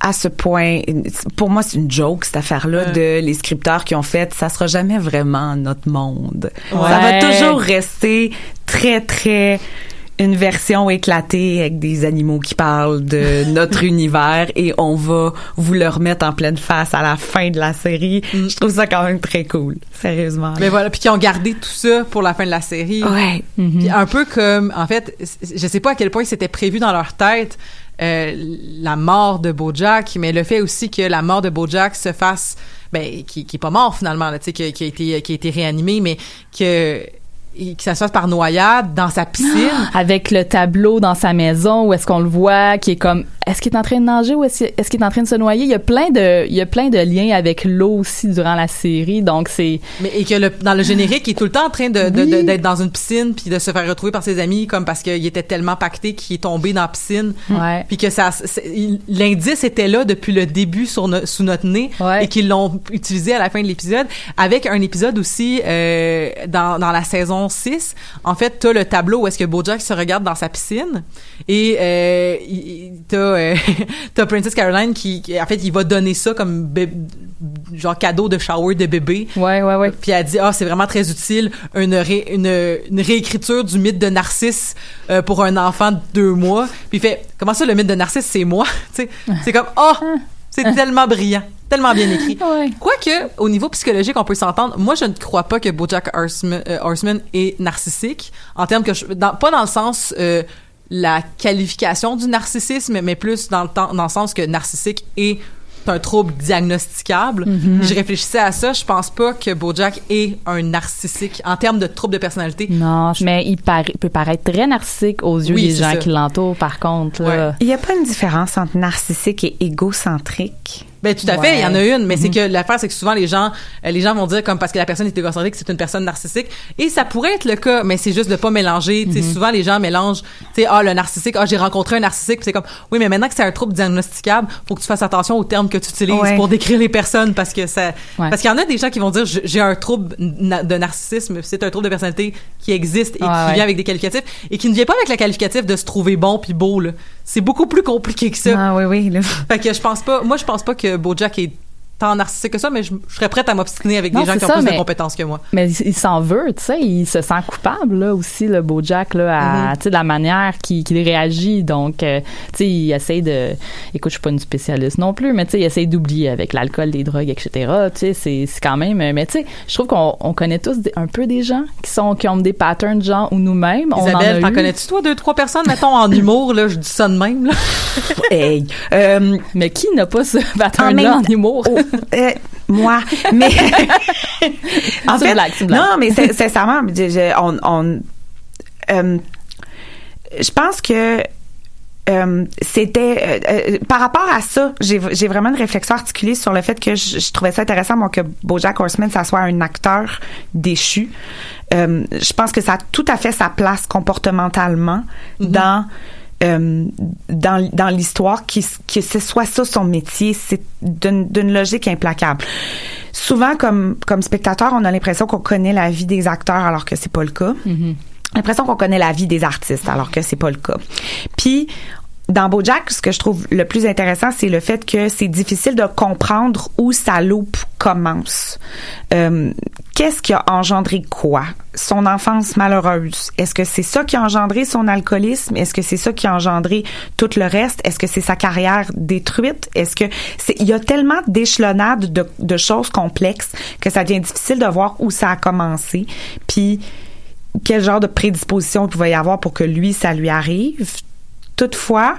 à ce point. Pour moi, c'est une joke cette affaire-là de les scripteurs qui ont fait. Ça sera jamais vraiment notre monde. Ça va toujours rester très très une version éclatée avec des animaux qui parlent de notre univers et on va vous le remettre en pleine face à la fin de la série. Je trouve ça quand même très cool, sérieusement. Mais voilà. Puis qui ont gardé tout ça pour la fin de la série. ouais. Puis un peu comme, en fait, je sais pas à quel point c'était prévu dans leur tête euh, la mort de BoJack, mais le fait aussi que la mort de BoJack se fasse, ben, qui, qui est pas mort finalement, là, tu sais, qui, qui a été qui a été réanimé, mais que ça se fasse par noyade dans sa piscine. avec le tableau dans sa maison où est-ce qu'on le voit qui est comme est-ce qu'il est en train de nager ou est-ce est-ce qu'il est en train de se noyer? Il y a plein de, il y a plein de liens avec l'eau aussi durant la série, donc c'est. Mais et que le, dans le générique, il est tout le temps en train de, de- Oui. de- d'être dans une piscine puis de se faire retrouver par ses amis comme parce qu'il était tellement pacté qu'il est tombé dans la piscine. Ouais. Puis que ça, l'indice était là depuis le début sur no- sous notre nez Ouais. et qu'ils l'ont utilisé à la fin de l'épisode avec un épisode aussi euh, dans, dans la saison 6. En fait, t'as le tableau où est-ce que BoJack se regarde dans sa piscine et euh, t'as euh, t'as Princess Caroline qui, qui- en fait il va donner ça comme genre cadeau de shower de bébé. Ouais, ouais, ouais. Puis elle dit ah c'est vraiment très utile une, ré- une, une réécriture du mythe de Narcisse euh, pour un enfant de deux mois. Puis il fait comment ça le mythe de Narcisse c'est moi? Tu sais, c'est comme oh c'est tellement brillant, tellement bien écrit. Ouais. Quoique, au niveau psychologique, on peut s'entendre. Moi, je ne crois pas que BoJack Horseman, euh, Horseman est narcissique, en termes que je, dans- pas dans le sens euh, la qualification du narcissisme, mais plus dans le temps, dans le sens que narcissique est un trouble diagnosticable. Mhm. Je réfléchissais à ça. Je pense pas que BoJack est un narcissique en termes de trouble de personnalité. Non, mais il peut paraître très narcissique aux yeux Oui, des c'est gens ça. qui l'entourent, par contre. Là. Il n'y a pas une différence entre narcissique et égocentrique? Ben tout à fait, il y en a une, mais c'est que l'affaire c'est que souvent les gens euh, les gens vont dire comme parce que la personne est égocentrique, c'est une personne narcissique. Et ça pourrait être le cas, mais c'est juste de pas mélanger, tu sais souvent les gens mélangent tu sais ah le narcissique, ah j'ai rencontré un narcissique, c'est comme oui mais maintenant que c'est un trouble diagnosticable, faut que tu fasses attention aux termes que tu utilises Ouais. pour décrire les personnes parce que ça Ouais. parce qu'il y en a des gens qui vont dire j'ai un trouble de narcissisme, c'est un trouble de personnalité qui existe et qui vient avec des qualificatifs et qui ne vient pas avec le qualificatif de se trouver bon puis beau là. C'est beaucoup plus compliqué que ça. Ah oui, oui. Là. Fait que je pense pas, moi je pense pas que BoJack est tant narcissique que ça, mais je, je serais prête à m'obstiner avec Non, des gens qui ont ça, plus mais- de compétences que moi. Mais il, il s'en veut, tu sais, il se sent coupable là aussi le BoJack là, à, tu sais, de la manière qu'il réagit. Donc, euh, tu sais, il essaie de, écoute, je suis pas une spécialiste non plus, mais tu sais, il essaie d'oublier avec l'alcool, les drogues, etc. Tu sais, c'est c'est quand même, mais tu sais, je trouve qu'on on connaît tous des- un peu des gens qui sont qui ont des patterns de gens ou nous-mêmes. en Isabelle, t'en connais-tu toi deux trois personnes mettons en humour là, je dis ça de même là? Hey. Euh, Mais qui n'a pas ce En pattern-là même en, temps- humour? Euh, moi. Mais. en C'est une blague, blague. Non, mais c'est- sincèrement, on. on euh, je pense que. euh, c'était euh, euh, par rapport à ça, j'ai vraiment une réflexion articulée sur le fait que je, je trouvais ça intéressant moi que BoJack Horseman ça soit un acteur déchu. Je pense que ça a tout à fait sa place comportementalement dans euh, dans, dans l'histoire qui, que ce soit ça son métier, c'est d'une d'une logique implacable. Souvent, comme, comme spectateur, on a l'impression qu'on connaît la vie des acteurs alors que c'est pas le cas. L'impression qu'on connaît la vie des artistes alors que c'est pas le cas. Puis dans BoJack, ce que je trouve le plus intéressant, c'est le fait que c'est difficile de comprendre où sa loupe commence. Euh, Qu'est-ce qui a engendré quoi? Son enfance malheureuse. Est-ce que c'est ça qui a engendré son alcoolisme? Est-ce que c'est ça qui a engendré tout le reste? Est-ce que c'est sa carrière détruite? Est-ce que c'est, il y a tellement d'échelonnades de, de choses complexes que ça devient difficile de voir où ça a commencé. Puis, quel genre de prédisposition il pouvait y avoir pour que lui, ça lui arrive? Toutefois,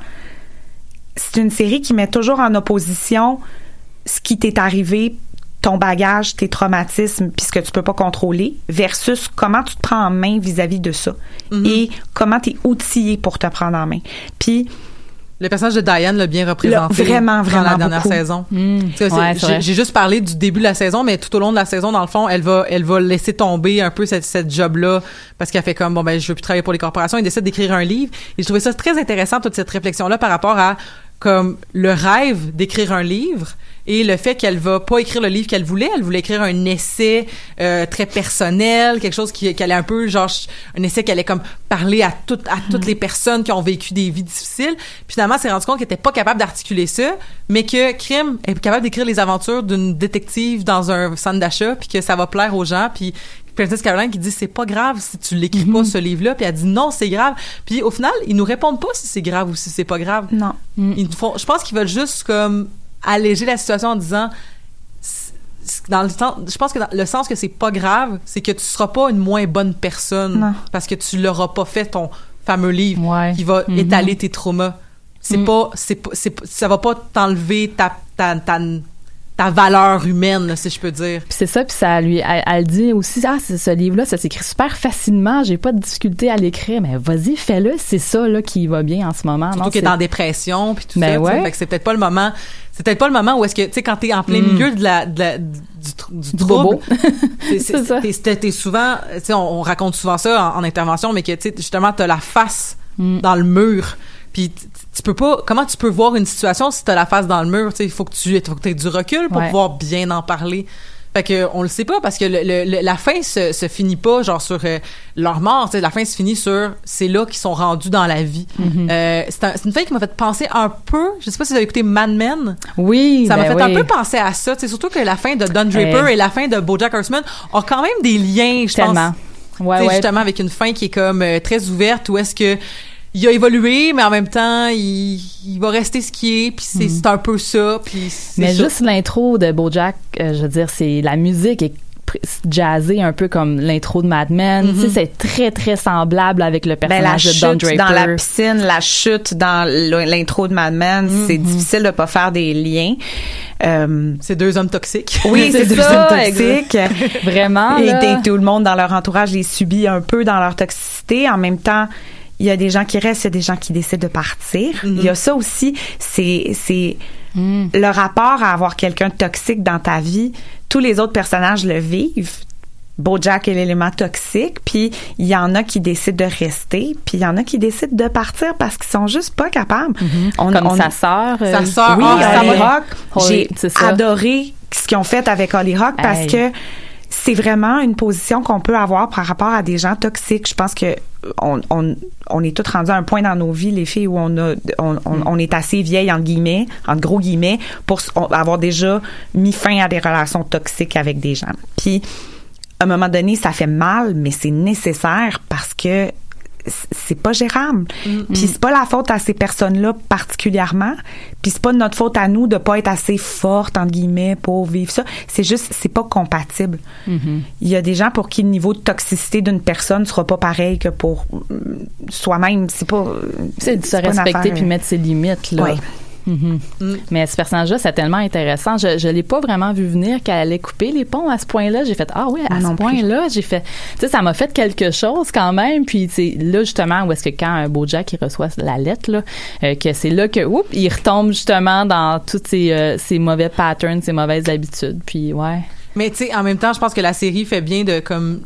c'est une série qui met toujours en opposition ce qui t'est arrivé, ton bagage, tes traumatismes, puis ce que tu peux pas contrôler, versus comment tu te prends en main vis-à-vis de ça et comment tu es outillé pour te prendre en main. Puis Le personnage de Diane l'a bien représenté Le- vraiment, dans vraiment la dernière beaucoup. saison. Mm. Ouais, c'est j'ai- juste parlé du début de la saison, mais tout au long de la saison, dans le fond, elle va, elle va laisser tomber un peu cette, cette job-là parce qu'elle fait comme bon ben je veux plus travailler pour les corporations. Elle décide d'écrire un livre. Et je trouvais ça très intéressant toute cette réflexion-là par rapport à comme le rêve d'écrire un livre et le fait qu'elle va pas écrire le livre qu'elle voulait, elle voulait écrire un essai euh, très personnel, quelque chose qui, qui allait un peu genre un essai qui allait comme parler à toutes à toutes les personnes qui ont vécu des vies difficiles. Puis finalement, elle s'est rendu compte qu'elle était pas capable d'articuler ça, mais que Crime est capable d'écrire les aventures d'une détective dans un centre d'achat, puis que ça va plaire aux gens, puis Princess Caroline qui dit c'est pas grave si tu l'écris pas ce livre-là, puis elle dit non c'est grave. Puis au final, ils nous répondent pas si c'est grave ou si c'est pas grave. non. Ils font, je pense qu'ils veulent juste comme alléger la situation en disant dans le sens, je pense que dans le sens que c'est pas grave, c'est que tu seras pas une moins bonne personne Non. parce que tu l'auras pas fait ton fameux livre Ouais. qui va Mhm. étaler tes traumas. C'est Mm. pas, c'est ça va pas t'enlever ta, ta, ta, ta valeur humaine, là, si je peux dire. Puis c'est ça, puis ça lui, elle, elle dit aussi, ah, ce livre-là, ça s'écrit super facilement, j'ai pas de difficulté à l'écrire, mais vas-y, fais-le, c'est ça là qui va bien en ce moment. Surtout qu'il est en dépression puis tout Ben ça. ouais. Fait que c'est peut-être pas le moment. C'est peut-être pas le moment où est-ce que tu sais quand t'es en plein Mm. milieu de la, de la- du, du, Du trouble, t'es- souvent, tu sais, on, on raconte souvent ça en, en intervention, mais que tu sais justement t'as la face Mm. dans le mur. Puis tu peux pas. Comment tu peux voir une situation si t'as la face dans le mur? Tu sais, il faut que tu faut que aies du recul pour Ouais. pouvoir bien en parler. Fait que on le sait pas parce que le, le- le- la fin se, se finit pas genre sur euh, leur mort. tu sais, La fin se finit sur c'est là qu'ils sont rendus dans la vie. Mhm. Euh, c'est un- une fin qui m'a fait penser un peu. Je sais pas si vous avez écouté Mad Men. Oui, Ça m'a ben fait un peu penser à ça. tu sais, surtout que la fin de Don Draper et la fin de BoJack Horseman ont quand même des liens. Je pense. Ouais, ouais. Justement avec une fin qui est comme euh, très ouverte où est-ce que il a évolué, mais en même temps, il, il va rester ce qui est, puis c'est c'est un peu ça, puis. Mais ça. juste l'intro de BoJack, euh, je veux dire, c'est la musique est jazzée un peu comme l'intro de Mad Men. Tu sais, c'est très très semblable avec le Ben, la personnage de Don chute Draper. dans la piscine, la chute dans l'intro de Mad Men, c'est difficile de pas faire des liens. Euh, c'est deux hommes toxiques. Oui, c'est deux ça, hommes toxiques. Vraiment, Et là. tout le monde dans leur entourage les subit un peu dans leur toxicité. En même temps, il y a des gens qui restent, il y a des gens qui décident de partir. Il y a ça aussi. C'est, c'est le rapport à avoir quelqu'un de toxique dans ta vie. Tous les autres personnages le vivent. Bojack est l'élément toxique, puis il y en a qui décident de rester, puis il y en a qui décident de partir parce qu'ils sont juste pas capables. On- Comme on- sa sœur. euh, Sa sœur, oui, ah, ça Holly. Rock. J'ai adoré ce qu'ils ont fait avec Holly Rock parce Hey. que c'est vraiment une position qu'on peut avoir par rapport à des gens toxiques. Je pense que on, on, on est tous rendus à un point dans nos vies, les filles, où on a on, on, on est assez vieilles, entre guillemets, entre gros guillemets, pour avoir déjà mis fin à des relations toxiques avec des gens. Puis, à un moment donné, ça fait mal, mais c'est nécessaire parce que c'est pas gérable. Puis c'est pas la faute à ces personnes-là particulièrement. Puis c'est pas notre faute à nous de pas être assez forte entre guillemets pour vivre ça. C'est juste c'est pas compatible. Il y a des gens pour qui le niveau de toxicité d'une personne sera pas pareil que pour mm, soi-même. C'est pas C'est de se respecter puis euh, mettre ses limites là. Ouais. Mhm. Mm. Mais ce personnage-là, c'est tellement intéressant. Je, je l'ai pas vraiment vu venir qu'elle allait couper les ponts à ce point-là. J'ai fait ah oui, à ce point-là, j'ai fait. Tu sais, ça m'a fait quelque chose quand même. Puis c'est là justement où est-ce que quand un beau Jack il reçoit la lettre là, euh, que c'est là que oups, il retombe justement dans tous ces, euh, ces mauvais patterns, ces mauvaises habitudes. Puis ouais. Mais tu sais, en même temps, je pense que la série fait bien de comme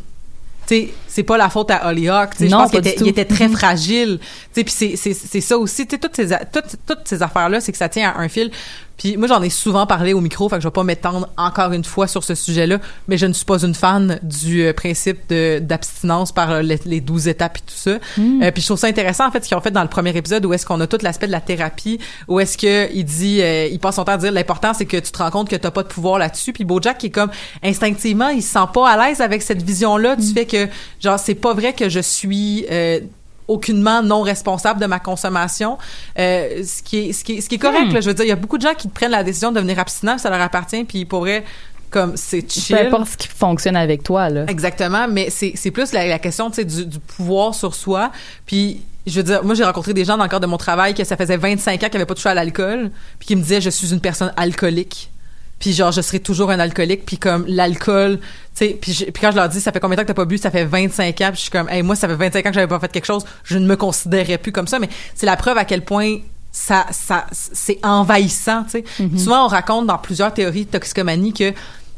sais, c'est pas la faute à Hollyhock. Je Non, pense qu'il était, était très fragile. Tu sais, puis c'est, c'est, c'est ça aussi. Tu sais, toutes ces, toutes, toutes ces affaires-là, c'est que ça tient à un fil. Puis moi, j'en ai souvent parlé au micro, fait que je vais pas m'étendre encore une fois sur ce sujet-là, mais je ne suis pas une fan du euh, principe de, d'abstinence par euh, les, les 12 étapes et tout ça. Mm. Euh, puis je trouve ça intéressant, en fait, ce qu'ils ont fait dans le premier épisode, où est-ce qu'on a tout l'aspect de la thérapie, où est-ce que il dit, euh, il passe son temps à dire, l'important, c'est que tu te rends compte que t'as pas de pouvoir là-dessus. Puis Bojack, qui est comme, instinctivement, il se sent pas à l'aise avec cette vision-là du fait que, genre, c'est pas vrai que je suis... euh, aucunement non responsable de ma consommation euh, ce qui est ce qui est, ce qui est correct Hmm. là, je veux dire il y a beaucoup de gens qui prennent la décision de devenir abstinent ça leur appartient puis pour vrai comme c'est chill Peu importe ce qui fonctionne avec toi là. Exactement, mais c'est c'est plus la, la question tu sais, du, du pouvoir sur soi. Puis je veux dire, moi j'ai rencontré des gens dans le cadre de mon travail que ça faisait 25 ans qu'ils n'avaient pas touché à l'alcool, puis qui me disaient je suis une personne alcoolique. Puis genre je serai toujours un alcoolique, puis comme l'alcool, tu sais, puis quand je leur dis ça fait combien de temps que t'as pas bu, ça fait 25 ans, puis je suis comme hey moi ça fait 25 ans que j'avais pas fait quelque chose, je ne me considérais plus comme ça, mais c'est la preuve à quel point ça, ça, c'est envahissant, tu sais. Souvent, on raconte dans plusieurs théories de toxicomanie que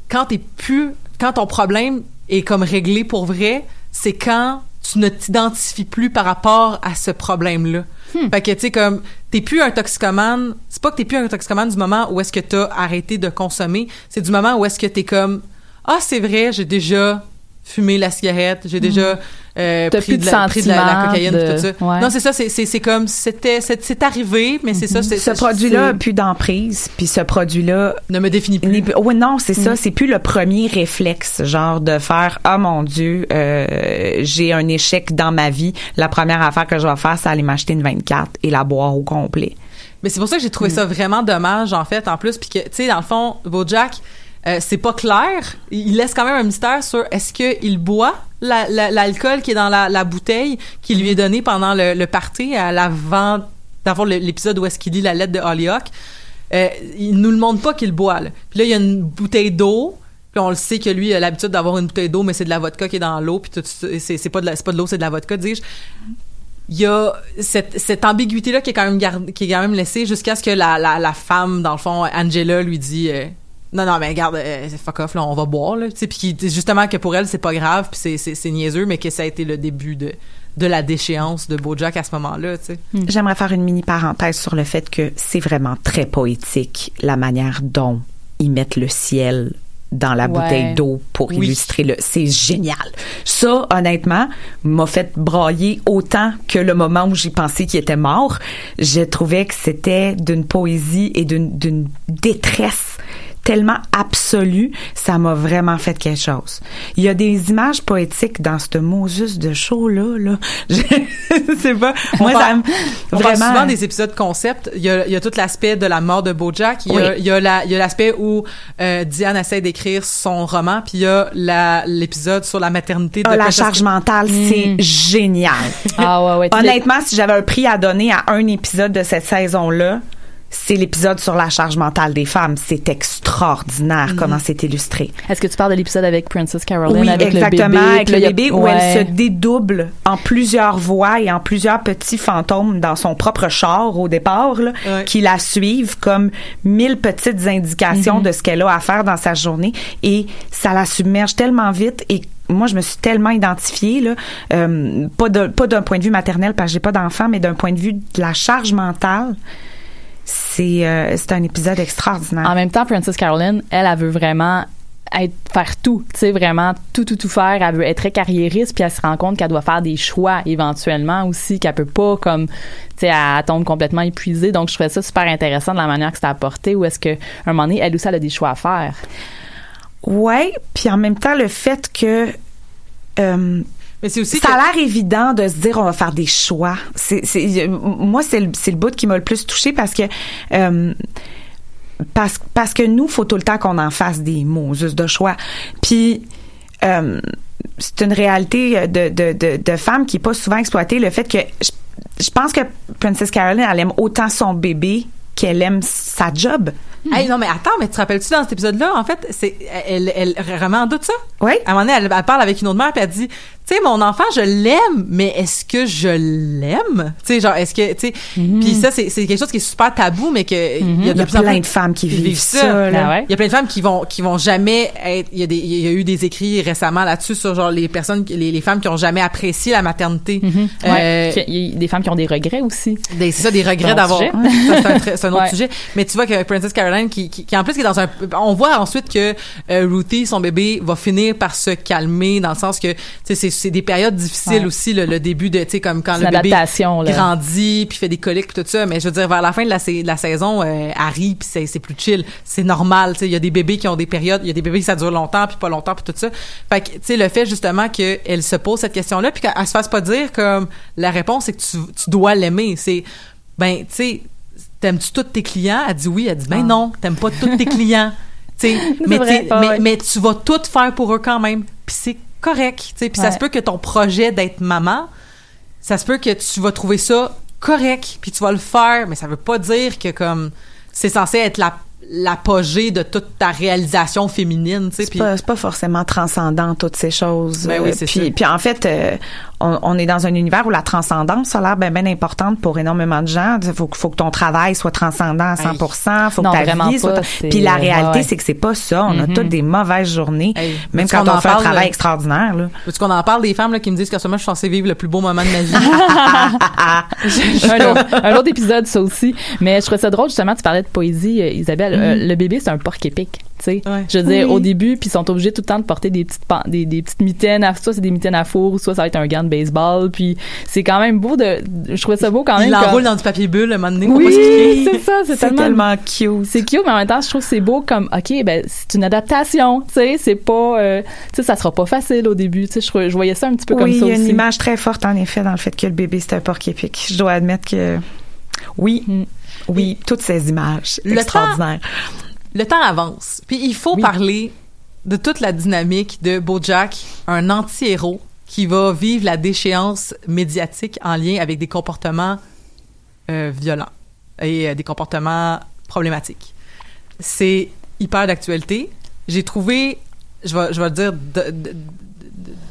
quand t'es plus, quand ton problème est comme réglé pour vrai, c'est quand tu ne t'identifies plus par rapport à ce problème-là. Fait que, tu sais, comme, t'es plus un toxicomane, c'est pas que t'es plus un toxicomane du moment où est-ce que t'as arrêté de consommer, c'est du moment où est-ce que t'es comme, ah, c'est vrai, j'ai déjà fumé la cigarette, j'ai déjà euh, T'as pris, plus de la, pris de la, cocaïne, de- tout ça. ouais. Non, c'est ça, c'est, comme, c'était, c'est, c'est arrivé, mais c'est ça, c'est, Ce produit-là a c'est- plus d'emprise, puis ce produit-là ne me définit plus. Oui, non, c'est Mm. ça. C'est plus le premier réflexe, genre de faire ah mon Dieu, euh, j'ai un échec dans ma vie. La première affaire que je vais faire, c'est aller m'acheter une 24 et la boire au complet. Mais c'est pour ça que j'ai trouvé ça vraiment dommage, en fait, en plus, puis que, tu sais, dans le fond, Bojack, euh, c'est pas clair. Il laisse quand même un mystère sur est-ce qu'il boit la- la- l'alcool qui est dans la, bouteille qui lui est donnée pendant le, le party à l'avant d'avoir l'épisode où est-ce qu'il lit la lettre de Hollyhock. euh, il nous le montre pas qu'il boit. Puis là, il y a une bouteille d'eau. Puis on le sait que lui a l'habitude d'avoir une bouteille d'eau, mais c'est de la vodka qui est dans l'eau. Puis c'est, pas de l'eau, c'est de la vodka, dis-je. Il y a cette, ambiguïté là qui est quand même qui est quand même laissée jusqu'à ce que la femme dans le fond Angela lui dit euh, non non mais regarde euh, fuck off là on va boire là tu sais puis qui- justement que pour elle c'est pas grave puis c'est, c'est, c'est niaiseux mais que ça a été le début de de la déchéance de BoJack à ce moment-là tu sais J'aimerais faire une mini parenthèse sur le fait que c'est vraiment très poétique la manière dont ils mettent le ciel dans la Ouais. bouteille d'eau pour Oui. illustrer le. C'est génial. Ça, honnêtement, m'a fait brailler autant que le moment où j'ai pensé qu'il était mort. Je trouvais que c'était d'une poésie et d'une d'une détresse tellement absolue, ça m'a vraiment fait quelque chose. Il y a des images poétiques dans ce Moses de show là, là. Je sais pas. Moi, on ça me on vraiment. souvent des épisodes concept. Il y a, il y a tout l'aspect de la mort de BoJack. Il y a, Oui. il y a la- il y a l'aspect où euh, Diane essaie d'écrire son roman. Puis il y a la- l'épisode sur la maternité de Ah, la charge mentale, c'est génial. Ah ouais, ouais. Honnêtement, si j'avais un prix à donner à un épisode de cette saison-là, c'est l'épisode sur la charge mentale des femmes. C'est extraordinaire comment c'est illustré. Est-ce que tu parles de l'épisode avec Princess Caroline Oui, avec exactement, le bébé, avec le a- bébé où Ouais. elle se dédouble en plusieurs voix et en plusieurs petits fantômes dans son propre char au départ, là, Ouais. qui la suivent comme mille petites indications de ce qu'elle a à faire dans sa journée et ça la submerge tellement vite et moi, je me suis tellement identifiée, là, euh, pas de- pas d'un point de vue maternel parce que j'ai pas d'enfant, mais d'un point de vue de la charge mentale. C'est euh, c'est un épisode extraordinaire. En même temps, Princess Caroline, elle, elle veut vraiment être, faire tout, tu sais, vraiment tout, tout, tout faire. Elle veut être très carriériste, puis elle se rend compte qu'elle doit faire des choix éventuellement aussi, qu'elle peut pas, comme, tu sais, elle tombe complètement épuisée. Donc, je trouvais ça super intéressant de la manière que c'était apporté, où est-ce que, un moment donné, elle aussi, elle a des choix à faire. Ouais, puis en même temps, le fait que euh, Mais c'est aussi ça que- a l'air évident de se dire on va faire des choix. C'est, c'est, moi, c'est le, c'est le bout qui m'a le plus touché parce que euh, parce, parce que nous, faut tout le temps qu'on en fasse des mots juste de choix. Puis euh, c'est une réalité de, de, de, de femme qui est pas souvent exploitée. Le fait que je, je pense que Princess Caroline, elle aime autant son bébé qu'elle aime sa job. Hey, non, mais attends, mais tu te rappelles-tu dans cet épisode-là, en fait, c'est, elle, elle, elle remet en doute ça? Oui. À un moment donné, elle, elle parle avec une autre mère, puis elle dit, tu sais, mon enfant, je l'aime, mais est-ce que je l'aime? Tu sais, genre, est-ce que, tu sais, puis ça, c'est, c'est quelque chose qui est super tabou, mais que il y a, y a plus en plein de femmes qui qui vivent ça. là. Ah ouais? Il y a plein de femmes qui vont qui vont jamais être. Il y a des il y a eu des écrits récemment là-dessus sur genre les personnes les, les femmes qui ont jamais apprécié la maternité. Euh, Ouais. Puis Il y a des femmes qui ont des regrets aussi. c'est ça des regrets d'avoir. c'est un, autre Ouais. sujet. Mais tu vois que Princess Caroline qui, qui, qui en plus qui est dans un. On voit ensuite que euh, Ruthie son bébé va finir par se calmer dans le sens que tu sais c'est c'est des périodes difficiles Ouais. aussi le, le début de tu sais comme quand le bébé grandit puis fait des coliques puis tout ça. Mais je veux dire vers la fin de la, de la saison, euh, Harry puis c'est c'est plus chill. C'est normal. Tu sais il y a des bébés qui ont des périodes. Il y a des bébés qui ça dure longtemps puis pas longtemps puis tout ça. Fait que tu sais le fait justement qu'elle se pose cette question là puis qu'elle se fasse pas dire comme la réponse c'est que tu, tu dois l'aimer. C'est ben tu sais t'aimes-tu tous tes clients? Elle dit oui. Elle dit ben non t'aimes pas tous tes clients. Tu sais, mais, vrai. Ah mais, mais tu vas tout faire pour eux quand même. Puis c'est correct. Puis ça se peut que ton projet d'être maman, ça se peut que tu vas trouver ça correct, puis tu vas le faire, mais ça veut pas dire que comme c'est censé être la l'apogée de toute ta réalisation féminine. C'est pas, pas forcément transcendant toutes ces choses. Ben oui, Euh, puis en fait, euh, on, on est dans un univers où la transcendance a l'air bien ben importante pour énormément de gens. Il faut, faut que ton travail soit transcendant à 100%, faut Non, que ta vraiment vie soit... pas, Puis la réalité, ouais. c'est que c'est pas ça. On a Mhm. toutes des mauvaises journées, Hey, même quand on fait un travail euh, extraordinaire. Là. veux-tu qu'on en parle des femmes là, qui me disent que sûrement je suis censée vivre le plus beau moment de ma vie. un, autre, un autre épisode, ça aussi. Mais je trouvais ça drôle, justement, tu parlais de poésie, euh, Isabelle. Euh, le bébé, c'est un porc épic. Tu sais, Ouais. je veux dire, Oui. au début, puis ils sont obligés tout le temps de porter des petites pan- des, des petites mitaines, à, soit c'est des mitaines à four, soit ça va être un gant de baseball, puis c'est quand même beau de, je trouvais ça beau quand même. Il comme- l'enroule dans du papier bulle, à un moment donné, Oui, c'est ça, c'est C'est tellement, tellement cute. c'est cute, mais en même temps, je trouve que c'est beau comme, ok, ben c'est une adaptation, tu sais, c'est pas, euh, tu sais, ça sera pas facile au début, tu sais, je, voyais ça un petit peu oui, comme ça il y a une image très forte, en effet, dans le fait que le bébé, c'est un porc épic. Je dois admettre que... Oui, Mm. oui, toutes ces images Le extraordinaires. Le temps avance. Puis il faut parler de toute la dynamique de BoJack, un anti-héros qui va vivre la déchéance médiatique en lien avec des comportements euh, violents et euh, des comportements problématique. C'est hyper d'actualité. J'ai trouvé, je vais, je vais dire de- de-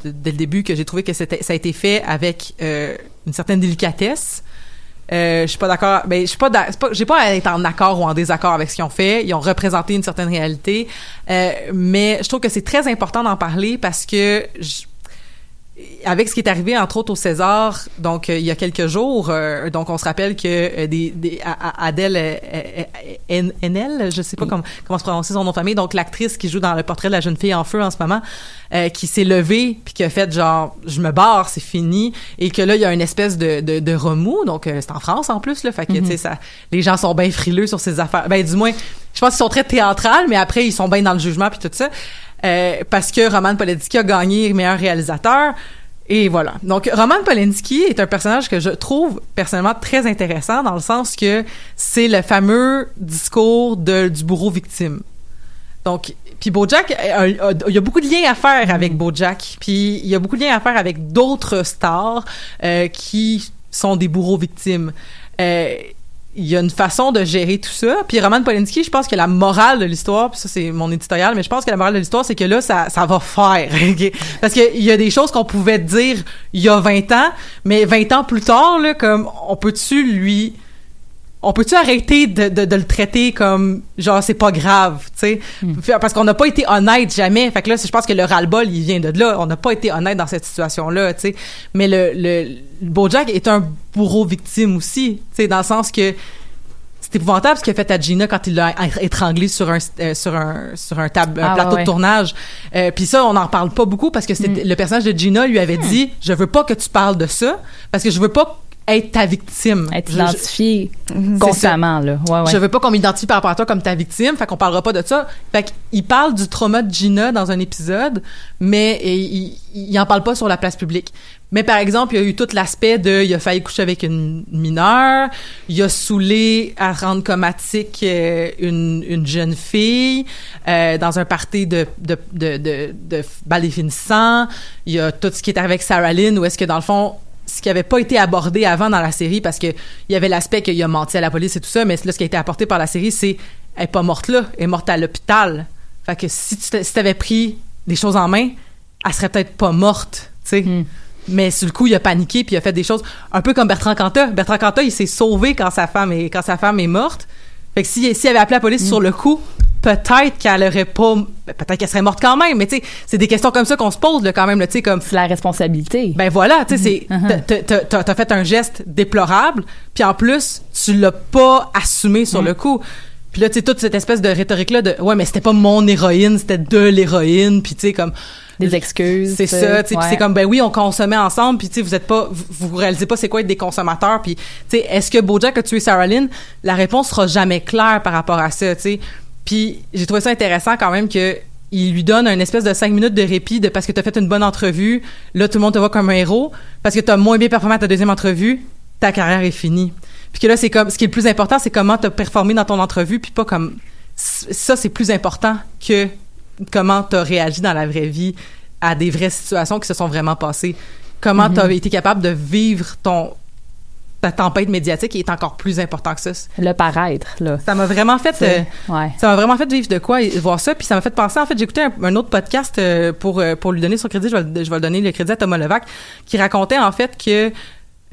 de- dès le début que j'ai trouvé que ça a été fait avec euh, une certaine délicatesse. Euh, je suis pas d'accord. Ben, je suis pas, j'ai pas à être en accord ou en désaccord avec ce qu'ils ont fait. Ils ont représenté une certaine réalité, Euh, mais je trouve que c'est très important d'en parler parce que je- avec ce qui est arrivé entre autres au César, donc euh, il y a quelques jours, euh, donc on se rappelle que euh, des, des A- A- Adèle euh, Haenel, je sais pas comment comment se prononcer son nom de famille, donc l'actrice qui joue dans le portrait de la jeune fille en feu en ce moment, euh, qui s'est levée puis qui a fait genre je me barre, c'est fini, et que là il y a une espèce de de, de remous, donc euh, c'est en France en plus là, fait que Mhm. tu sais ça, les gens sont bien frileux sur ces affaires, ben du moins je pense qu'ils sont très théâtrales, mais après ils sont bien dans le jugement puis tout ça. Euh, parce que Roman Polanski a gagné meilleur réalisateur. Et voilà. Donc, Roman Polanski est un personnage que je trouve personnellement très intéressant dans le sens que c'est le fameux discours de, du bourreau victime. Donc, puis BoJack, euh, il y a beaucoup de liens à faire avec BoJack, puis il y a beaucoup de liens à faire avec d'autres stars euh, qui sont des bourreaux victimes. Euh, il y a une façon de gérer tout ça. Puis Roman Polanski, je pense que la morale de l'histoire, puis ça c'est mon éditorial, mais je pense que la morale de l'histoire, c'est que là, ça, ça va faire. Parce qu'il y a des choses qu'on pouvait dire il y a 20 ans, mais 20 ans plus tard, là, comme on peut-tu lui on peut-tu arrêter de, de, de le traiter comme genre c'est pas grave, tu sais? Parce qu'on n'a pas été honnête jamais. Fait que là, je pense que le ras-le-bol il vient de là. On n'a pas été honnête dans cette situation-là, tu sais. Mais le, le, le BoJack est un bourreau victime aussi, tu sais, dans le sens que c'est épouvantable ce qu'il a fait à Gina quand il l'a étranglé sur un euh, sur un sur un, tab, un Ah, plateau ouais, de tournage. Euh, Puis ça, on n'en parle pas beaucoup parce que c'était le personnage de Gina lui avait dit je veux pas que tu parles de ça parce que je veux pas être ta victime. Être identifié constamment, là. Ouais, ouais. je veux pas qu'on m'identifie par rapport à toi comme ta victime, fait qu'on parlera pas de ça. Fait qu'il parle du trauma de Gina dans un épisode, mais et, il, il en parle pas sur la place publique. Mais par exemple, il y a eu tout l'aspect de, il a failli coucher avec une mineure, il a saoulé à rendre comatique euh, une, une jeune fille euh, dans un party de de de de, de bal des finissants. Il y a tout ce qui est arrivé avec Sarah Lynn, où est-ce que dans le fond ce qui avait pas été abordé avant dans la série parce que il y avait l'aspect qu'il a menti à la police et tout ça mais là ce qui a été apporté par la série c'est elle est pas morte là elle est morte à l'hôpital. Fait que si tu si t'avais pris des choses en main elle serait peut-être pas morte tu sais. Mais sur le coup il a paniqué puis il a fait des choses. Un peu comme Bertrand Cantat. Bertrand Cantat il s'est sauvé quand sa femme est quand sa femme est morte. Fait que si s'il avait appelé la police sur le coup peut-être qu'elle aurait pas peut-être qu'elle serait morte quand même mais tu sais c'est des questions comme ça qu'on se pose là, quand même tu sais comme c'est la responsabilité ben voilà tu sais c'est Mhm. t'as- fait un geste déplorable puis en plus tu l'as pas assumé sur le coup puis là tu sais toute cette espèce de rhétorique là de ouais mais c'était pas mon héroïne c'était de l'héroïne puis tu sais comme des excuses c'est ça, tu sais, ouais. c'est comme ben oui, on consommait ensemble, puis tu sais vous êtes pas vous, vous réalisez pas c'est quoi être des consommateurs, puis tu sais est-ce que BoJack a tué Sarah Lynn? La réponse sera jamais claire par rapport à ça, tu sais. Puis j'ai trouvé ça intéressant quand même que il lui donne une espèce de cinq minutes de répit de parce que tu as fait une bonne entrevue, là tout le monde te voit comme un héros, parce que tu as moins bien performé à ta deuxième entrevue, ta carrière est finie. Puis que là c'est comme ce qui est le plus important, c'est comment tu as performé dans ton entrevue, puis pas comme ça c'est plus important que comment tu as réagi dans la vraie vie à des vraies situations qui se sont vraiment passées. Comment Mhm. tu as été capable de vivre ton ta tempête médiatique est encore plus important que ça. le paraître là Ça m'a vraiment fait euh, ouais. ça m'a vraiment fait vivre de quoi et voir ça puis ça m'a fait penser en fait j'ai écouté un, un autre podcast euh, pour euh, pour lui donner son crédit je vais, le- je vais le donner le crédit à Thomas Levac qui racontait en fait que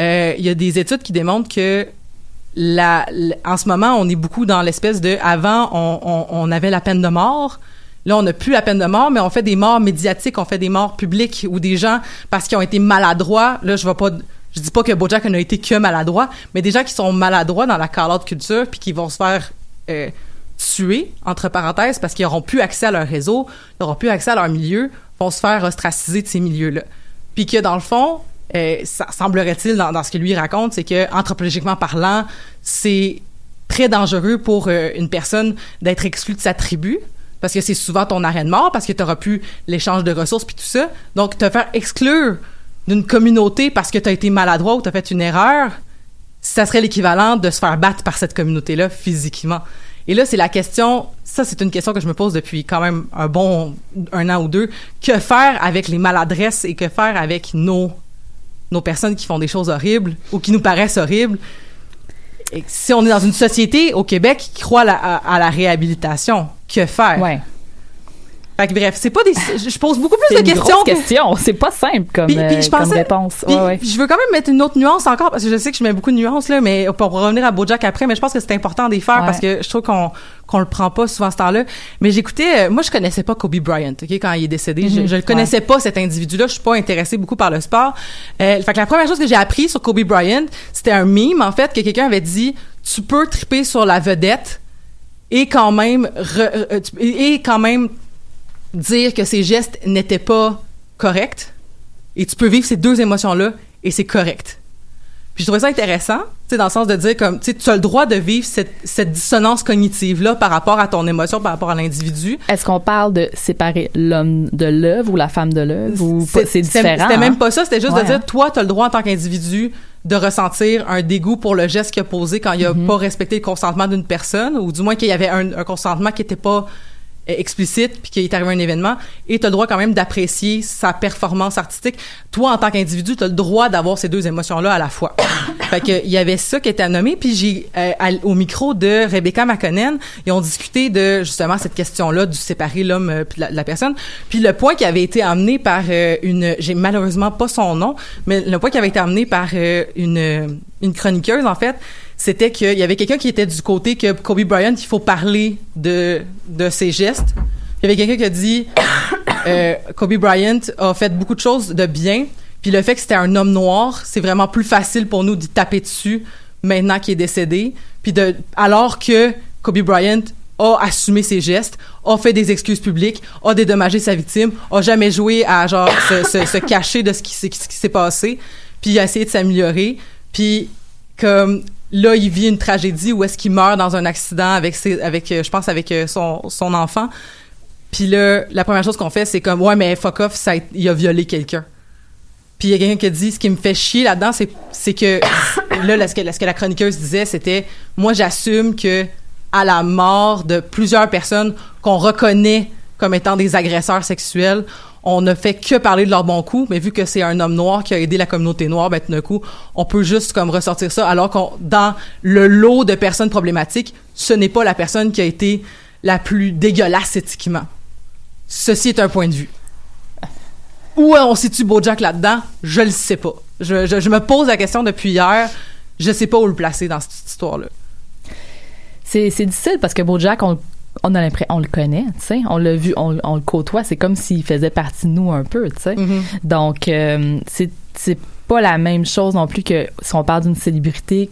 euh, il y a des études qui démontrent que la, en ce moment, on est beaucoup dans l'espèce de avant, on, on, on avait la peine de mort. Là, on n'a plus la peine de mort, mais on fait des morts médiatiques, on fait des morts publiques ou des gens parce qu'ils ont été maladroits. Là, je vais pas, je dis pas que BoJack n'a été que maladroit, mais des gens qui sont maladroits dans la call-out culture puis qui vont se faire euh, tuer entre parenthèses parce qu'ils n'auront plus accès à leur réseau, ils n'auront plus accès à leur milieu, vont se faire ostraciser de ces milieux-là. Puis que dans le fond, euh, ça semblerait-il dans, ce que lui raconte, c'est que anthropologiquement parlant, c'est très dangereux pour euh, une personne d'être exclue de sa tribu parce que c'est souvent ton arrêt de mort parce que tu auras plus l'échange de ressources puis tout ça. Donc te faire exclure d'une communauté parce que tu as été maladroit ou tu as fait une erreur, ça serait l'équivalent de se faire battre par cette communauté-là physiquement. Et là, c'est la question, ça c'est une question que je me pose depuis quand même un bon un an ou deux. Que faire avec les maladresses et que faire avec nos, nos personnes qui font des choses horribles ou qui nous paraissent horribles? si on est dans une société au Québec qui croit à la, réhabilitation, que faire? Fait que bref, c'est pas des. Je pose beaucoup plus de une questions. grosse que- question. C'est pas simple comme, Puis- puis euh, je comme pensais- réponse. Puis, Ouais, ouais. puis je veux quand même mettre une autre nuance encore parce que je sais que je mets beaucoup de nuances là, mais pour revenir à BoJack après, mais je pense que c'est important d'y faire Ouais. parce que je trouve qu'on qu'on le prend pas souvent ce temps-là. Mais j'écoutais, euh, moi je connaissais pas Kobe Bryant, ok, quand il est décédé, je, Mhm. je le connaissais pas cet individu-là, je suis pas intéressée beaucoup par le sport. Euh, fait que la première chose que j'ai appris sur Kobe Bryant, c'était un meme en fait que quelqu'un avait dit, tu peux triper sur la vedette et quand même re- euh, et quand même dire que ses gestes n'étaient pas corrects et tu peux vivre ces deux émotions-là et c'est correct. Puis je trouvais ça intéressant, tu sais, dans le sens de dire comme, tu sais, tu as le droit de vivre cette, cette dissonance cognitive-là par rapport à ton émotion, par rapport à l'individu. Est-ce qu'on parle de séparer l'homme de l'œuvre ou la femme de l'œuvre ou c'est différent? C'était hein? même pas ça, c'était juste Ouais, de dire, hein? toi, tu as le droit en tant qu'individu de ressentir un dégoût pour le geste qu'il a posé quand il a Mm-hmm. pas respecté le consentement d'une personne, ou du moins qu'il y avait un, un consentement qui était pas explicite puis qu'il est arrivé un événement et tu as le droit quand même d'apprécier sa performance artistique. Toi en tant qu'individu tu as le droit d'avoir ces deux émotions là à la fois. Fait que il y avait ça qui était nommé puis j'ai euh, à- au micro de Rebecca McConnell ils ont discuté de justement cette question là du séparer l'homme euh, la, la personne. Puis le point qui avait été amené par euh, une j'ai malheureusement pas son nom mais le point qui avait été amené par euh, une une chroniqueuse en fait c'était qu'il y avait quelqu'un qui était du côté que Kobe Bryant, il faut parler de, de ses gestes. Il y avait quelqu'un qui a dit euh, Kobe Bryant a fait beaucoup de choses de bien, puis le fait que c'était un homme noir, c'est vraiment plus facile pour nous d'y taper dessus maintenant qu'il est décédé. Puis de, alors que Kobe Bryant a assumé ses gestes, a fait des excuses publiques, a dédommagé sa victime, a jamais joué à genre se, se, cacher de ce qui, ce qui s'est passé, puis a essayé de s'améliorer, puis comme là il vit une tragédie où est-ce qu'il meurt dans un accident avec ses, avec euh, je pense avec euh, son enfant. Puis là la première chose qu'on fait c'est comme ouais mais fuck off il a violé quelqu'un. Puis il y a quelqu'un qui dit ce qui me fait chier là-dedans c'est c'est que là là, ce que, ce que la chroniqueuse disait c'était moi j'assume que à la mort de plusieurs personnes qu'on reconnaît comme étant des agresseurs sexuels on ne fait que parler de leur bon coup, mais vu que c'est un homme noir qui a aidé la communauté noire, ben tout d'un coup, on peut juste comme ressortir ça, alors qu'on dans le lot de personnes problématiques, ce n'est pas la personne qui a été la plus dégueulasse éthiquement. Ceci est un point de vue. Où on situe BoJack là-dedans, je le sais pas. Je, me pose la question depuis hier, je sais pas où le placer dans cette histoire-là. C'est, difficile parce que Bojack, on, on a l'impression, on le connaît, tu sais, on l'a vu, on, on le côtoie, c'est comme s'il faisait partie de nous un peu, tu sais. Mm-hmm. Donc, euh, c'est, pas la même chose non plus que si on parle d'une célébrité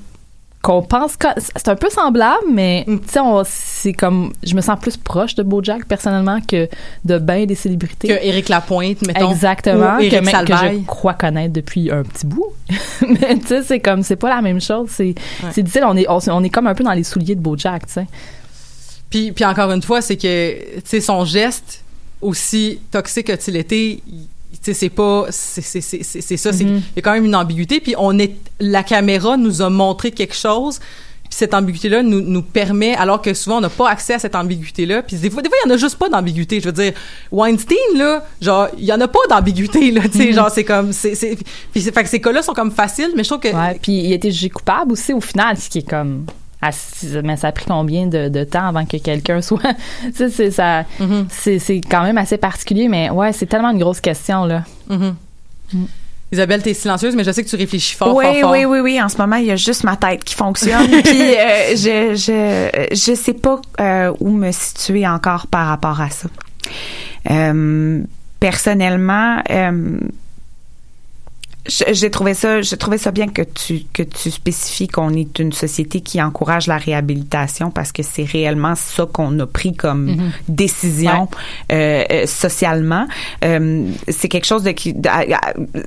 qu'on pense que c'est un peu semblable, mais Mm. tu sais, c'est comme, je me sens plus proche de Bojack personnellement que de bien des célébrités. Que Éric Lapointe, mettons. Exactement, ou que, même- que je crois connaître depuis un petit bout. Mais tu sais, c'est comme, c'est pas la même chose. C'est, Ouais. c'est difficile. On est, on, on est comme un peu dans les souliers de Bojack, tu sais. Puis, puis encore une fois, c'est que, tu sais, son geste, aussi toxique a-t-il été, il- tu sais, c'est pas, c'est ça, c'est- Mhm. il y a quand même une ambiguïté. Puis on est, la caméra nous a montré quelque chose. Puis cette ambiguïté-là nous, nous permet, alors que souvent on n'a pas accès à cette ambiguïté-là. Puis des fois, des fois, il y en a juste pas d'ambiguïté. Je veux dire, Weinstein là, genre, il y en a pas d'ambiguïté là. Tu sais, Mhm. genre c'est comme, c'est, puis c'est- fait que ces cas-là sont comme faciles, mais je trouve que Ouais, puis il été jugé coupable aussi au final, ce qui est comme assis- mais ça a pris combien de, de temps avant que quelqu'un soit sais c'est ça c'est c'est quand même assez particulier mais ouais c'est tellement une grosse question là Mhm. Isabelle, t'es silencieuse, mais je sais que tu réfléchis fort, oui, fort, fort. oui, oui, oui. En ce moment, il y a juste ma tête qui fonctionne. Puis euh, je, je, je sais pas euh, où me situer encore par rapport à ça. Euh, personnellement, euh, j'ai trouvé ça, j'ai trouvé ça bien que tu que tu spécifies qu'on est une société qui encourage la réhabilitation parce que c'est réellement ça qu'on a pris comme Mhm. décision euh, euh, socialement. Euh, c'est quelque chose de qui,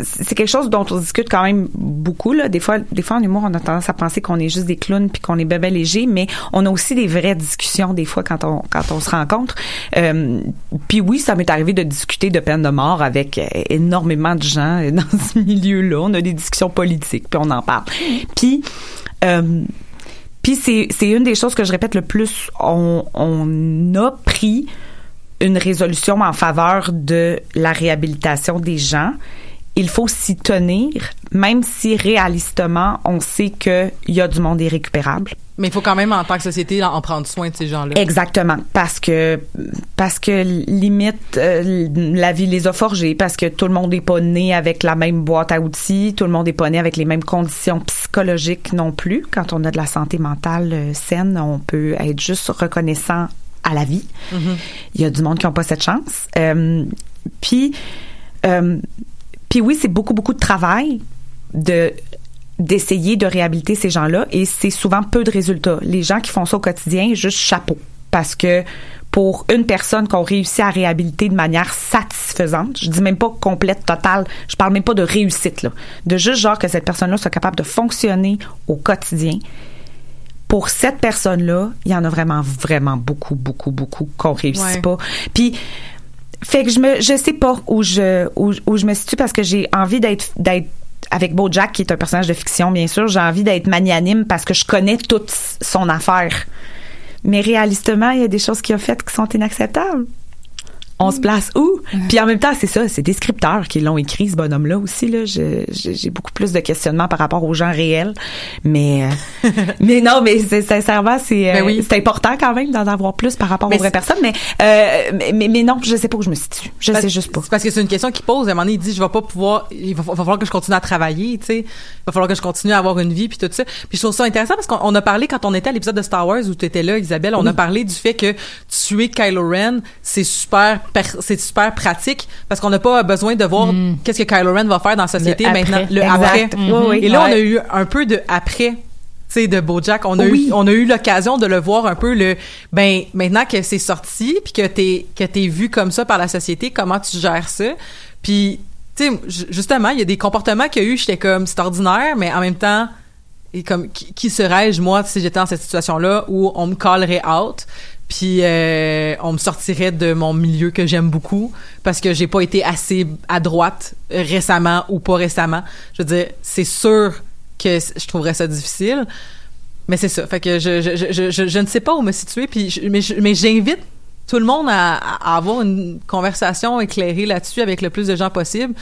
c'est quelque chose dont on discute quand même beaucoup là. Des fois, des fois en humour, on a tendance à penser qu'on est juste des clowns puis qu'on est bébé léger, mais on a aussi des vraies discussions des fois quand on quand on se rencontre. Euh, puis oui, ça m'est arrivé de discuter de peine de mort avec euh, énormément de gens euh, dans ce milieu-là. On a des discussions politiques, puis on en parle. Puis euh, puis c'est une des choses que je répète le plus. On a pris une résolution en faveur de la réhabilitation des gens il faut s'y tenir, même si réalistement, on sait qu'il y a du monde irrécupérable. Mais il faut quand même, en tant que société, en prendre soin de ces gens-là. Exactement, parce que parce que limite euh, la vie les a forgés, parce que tout le monde n'est pas né avec la même boîte à outils, tout le monde n'est pas né avec les mêmes conditions psychologiques non plus. Quand on a de la santé mentale euh, saine, on peut être juste reconnaissant à la vie. Il y a du monde qui n'a pas cette chance. Euh, puis puis oui, c'est beaucoup beaucoup de travail de d'essayer de réhabiliter ces gens-là et c'est souvent peu de résultats. Les gens qui font ça au quotidien, juste chapeau parce que pour une personne qu'on réussit à réhabiliter de manière satisfaisante, je dis même pas complète, totale, je parle même pas de réussite là, de juste genre que cette personne-là soit capable de fonctionner au quotidien. Pour cette personne-là, il y en a vraiment vraiment beaucoup beaucoup beaucoup qu'on réussit Ouais. pas. Puis fait que je me je sais pas où je où, où je me situe parce que j'ai envie d'être d'être avec BoJack qui est un personnage de fiction bien sûr, j'ai envie d'être magnanime parce que je connais toute son affaire. Mais réalistement, il y a des choses qu'il a faites qui sont inacceptables. On se place où? Puis en même temps, c'est ça, c'est des scripteurs qui l'ont écrit, ce bonhomme-là aussi. Là. J'ai beaucoup plus de questionnements par rapport aux gens réels. Mais, euh, mais non, mais sincèrement, c'est euh, Ben oui. c'est important quand même d'en avoir plus par rapport Mais aux vraies personnes. Mais, euh, mais, mais, mais non, je sais pas où je me situe. Je Parce- sais juste pas. Parce que c'est une question qu'il pose. À un moment donné, il dit, je vais pas pouvoir, il va, va falloir que je continue à travailler, tu sais. Il va falloir que je continue à avoir une vie, puis tout ça. Puis je trouve ça intéressant parce qu'on on a parlé quand on était à l'épisode de Star Wars où tu étais là, Isabelle, on a parlé du fait que tuer Kylo Ren, c'est super, per- c'est super pratique parce qu'on n'a pas besoin de voir qu'est-ce que Kylo Ren va faire dans la société Le maintenant, après. le Exact. après. Oui, oui. Et là, on a eu un peu de après. Sais, de BoJack, on a Oui. eu, on a eu l'occasion de le voir un peu le, ben, maintenant que c'est sorti, puis que t'es, que t'es vu comme ça par la société, comment tu gères ça, puis, tu sais, justement, il y a des comportements qu'il y a eu, j'étais comme, c'est ordinaire, mais en même temps, et comme, qui, qui serais-je, moi, si j'étais dans cette situation-là, où on me callerait out, puis euh, on me sortirait de mon milieu que j'aime beaucoup, parce que j'ai pas été assez à droite récemment ou pas récemment. Je veux dire, c'est sûr que je trouverais ça difficile. Mais c'est ça. Fait que je, je, je, je, ne sais pas où me situer. Puis mais j'invite tout le monde à, à avoir une conversation éclairée là-dessus avec le plus de gens possible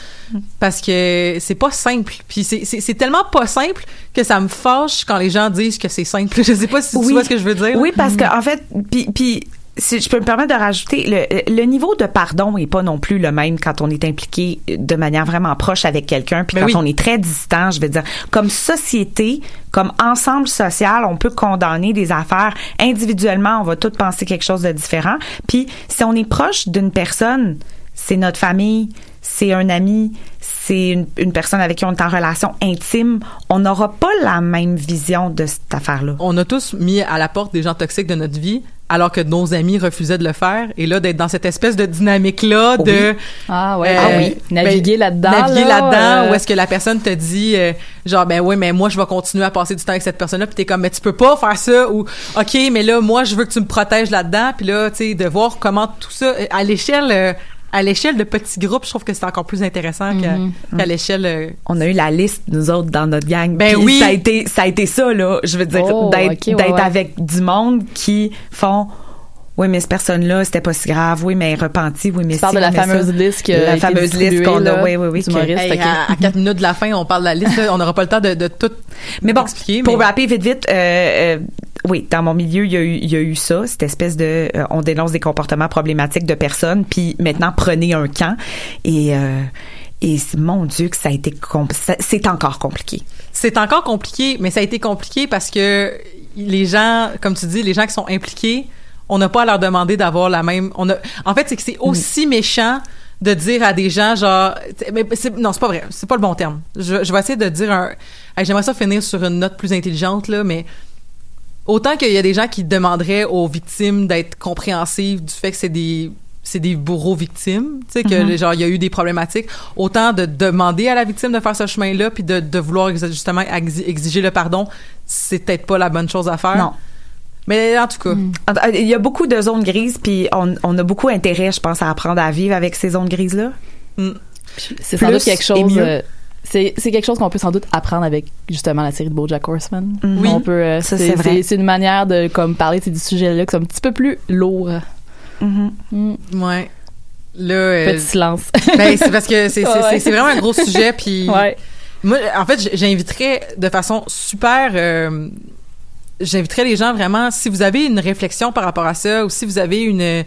parce que c'est pas simple. Puis c'est- tellement pas simple que ça me fâche quand les gens disent que c'est simple. Je sais pas si tu vois ce que je veux dire. Oui, parce que en fait, puis puis si je peux me permettre de rajouter, le, le niveau de pardon est pas non plus le même quand on est impliqué de manière vraiment proche avec quelqu'un, puis Ben quand oui. on est très distant, je veux dire, comme société, comme ensemble social, on peut condamner des affaires individuellement, on va tous penser quelque chose de différent. Puis si on est proche d'une personne, c'est notre famille, c'est un ami, c'est une, une personne avec qui on est en relation intime, on n'aura pas la même vision de cette affaire-là. on a tous mis à la porte des gens toxiques de notre vie alors que nos amis refusaient de le faire et là d'être dans cette espèce de dynamique là de Ah ouais. Euh, ah oui. Naviguer ben, là-dedans. naviguer là, là-dedans euh, où est-ce que la personne te dit euh, genre ben oui mais moi je vais continuer à passer du temps avec cette personne là puis t'es comme mais tu peux pas faire ça ou ok mais là moi je veux que tu me protèges là-dedans puis là tu sais de voir comment tout ça à l'échelle à l'échelle de petits groupes je trouve que c'est encore plus intéressant qu'à Mhm. qu'à l'échelle euh, on a eu la liste nous autres dans notre gang. Ben Puis oui. ça a été ça a été ça là, je veux dire Oh, d'être ouais, ouais. avec du monde qui font oui, mais cette personne-là, c'était pas si grave. Oui, mais elle est repentie. Oui, mais Tu parles si, de la oui, fameuse ça. liste qui a La été fameuse liste qu'on a. Oui, oui, oui. que- hey, à, à quatre minutes de la fin on parle de la liste là, on n'aura pas le temps de, de tout Mais bon, expliquer pour mais- rapper vite, vite, euh, euh, oui, dans mon milieu, il y a eu, il y a eu ça, cette espèce de, euh, on dénonce des comportements problématiques de personnes, puis maintenant prenez un camp et euh, et c'est- mon Dieu que ça a été c'est encore compliqué. C'est encore compliqué, mais ça a été compliqué parce que les gens, comme tu dis, les gens qui sont impliqués, on n'a pas à leur demander d'avoir la même. On a, en fait, c'est que c'est aussi méchant de dire à des gens genre, mais c'est- non, c'est pas vrai, c'est pas le bon terme. Je, je vais essayer de dire un. J'aimerais ça finir sur une note plus intelligente là, mais autant qu'il y a des gens qui demanderaient aux victimes d'être compréhensives du fait que c'est des c'est des bourreaux victimes, tu sais que Mhm. genre il y a eu des problématiques, autant de demander à la victime de faire ce chemin-là puis de, de vouloir justement exi- exiger le pardon, c'est peut-être pas la bonne chose à faire. Non. Mais en tout cas, En- Il y a beaucoup de zones grises, puis on, on a beaucoup intérêt, je pense, à apprendre à vivre avec ces zones grises-là. mm, C'est sans doute quelque chose. C'est c'est quelque chose qu'on peut sans doute apprendre avec justement la série de BoJack Horseman. Oui. on peut. euh, Ça, c'est vrai. c'est- une manière de comme parler de ces sujets-là qui sont un petit peu plus lourds. Mhm. Mm. ouais. Là, euh, Petit silence. ben, c'est parce que c'est c'est- Ouais. vraiment un gros sujet. Puis Ouais. moi, en fait, j'inviterais de façon super. euh, j'inviterais les gens vraiment, si vous avez une réflexion par rapport à ça, ou si vous avez une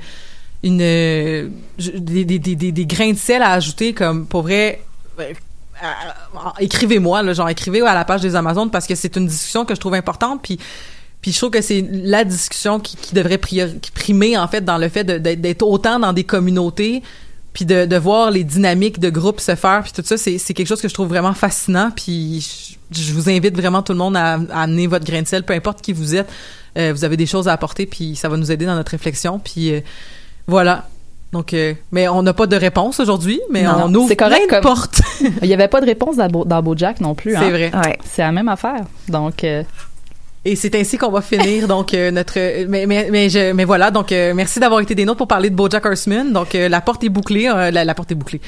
une euh, des, des, des- des grains de sel à ajouter, comme pour vrai. Euh, à- écrivez-moi là genre écrivez à la page des Amazones parce que c'est une discussion que je trouve importante puis puis je trouve que c'est la discussion qui, devrait primer en fait dans le fait d'être autant dans des communautés puis de, voir les dynamiques de groupe se faire puis tout ça c'est quelque chose que je trouve vraiment fascinant puis je, vous invite vraiment tout le monde à, amener votre grain de sel peu importe qui vous êtes. Euh, vous avez des choses à apporter puis ça va nous aider dans notre réflexion puis euh, voilà donc euh, mais on n'a pas de réponse aujourd'hui mais Non, on ouvre c'est correct plein de comme- portes Il y avait pas de réponse dans, Bo- dans BoJack non plus. c'est hein. vrai C'est la même affaire. Donc, euh, Et c'est ainsi qu'on va finir donc euh, notre mais mais mais, je, mais voilà donc euh, merci d'avoir été des nôtres pour parler de BoJack Horseman donc euh, la porte est bouclée euh, la, la porte est bouclée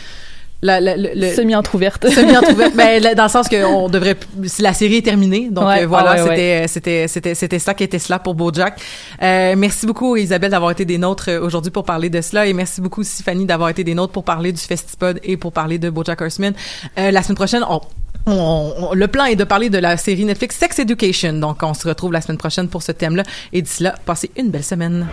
la, la, le- semi-entrouverte. semi-entrouverte ben là, dans le sens que on devrait la série est terminée donc Ouais, euh, voilà ah ouais, c'était c'était c'était c'était ça qui était cela pour BoJack euh, merci beaucoup Isabelle d'avoir été des nôtres euh, aujourd'hui pour parler de cela et merci beaucoup aussi Fanny d'avoir été des nôtres pour parler du Festipod et pour parler de BoJack Horseman euh, la semaine prochaine on on- on- le plan est de parler de la série Netflix Sex Education. Donc, on se retrouve la semaine prochaine pour ce thème-là. Et d'ici là, passez une belle semaine.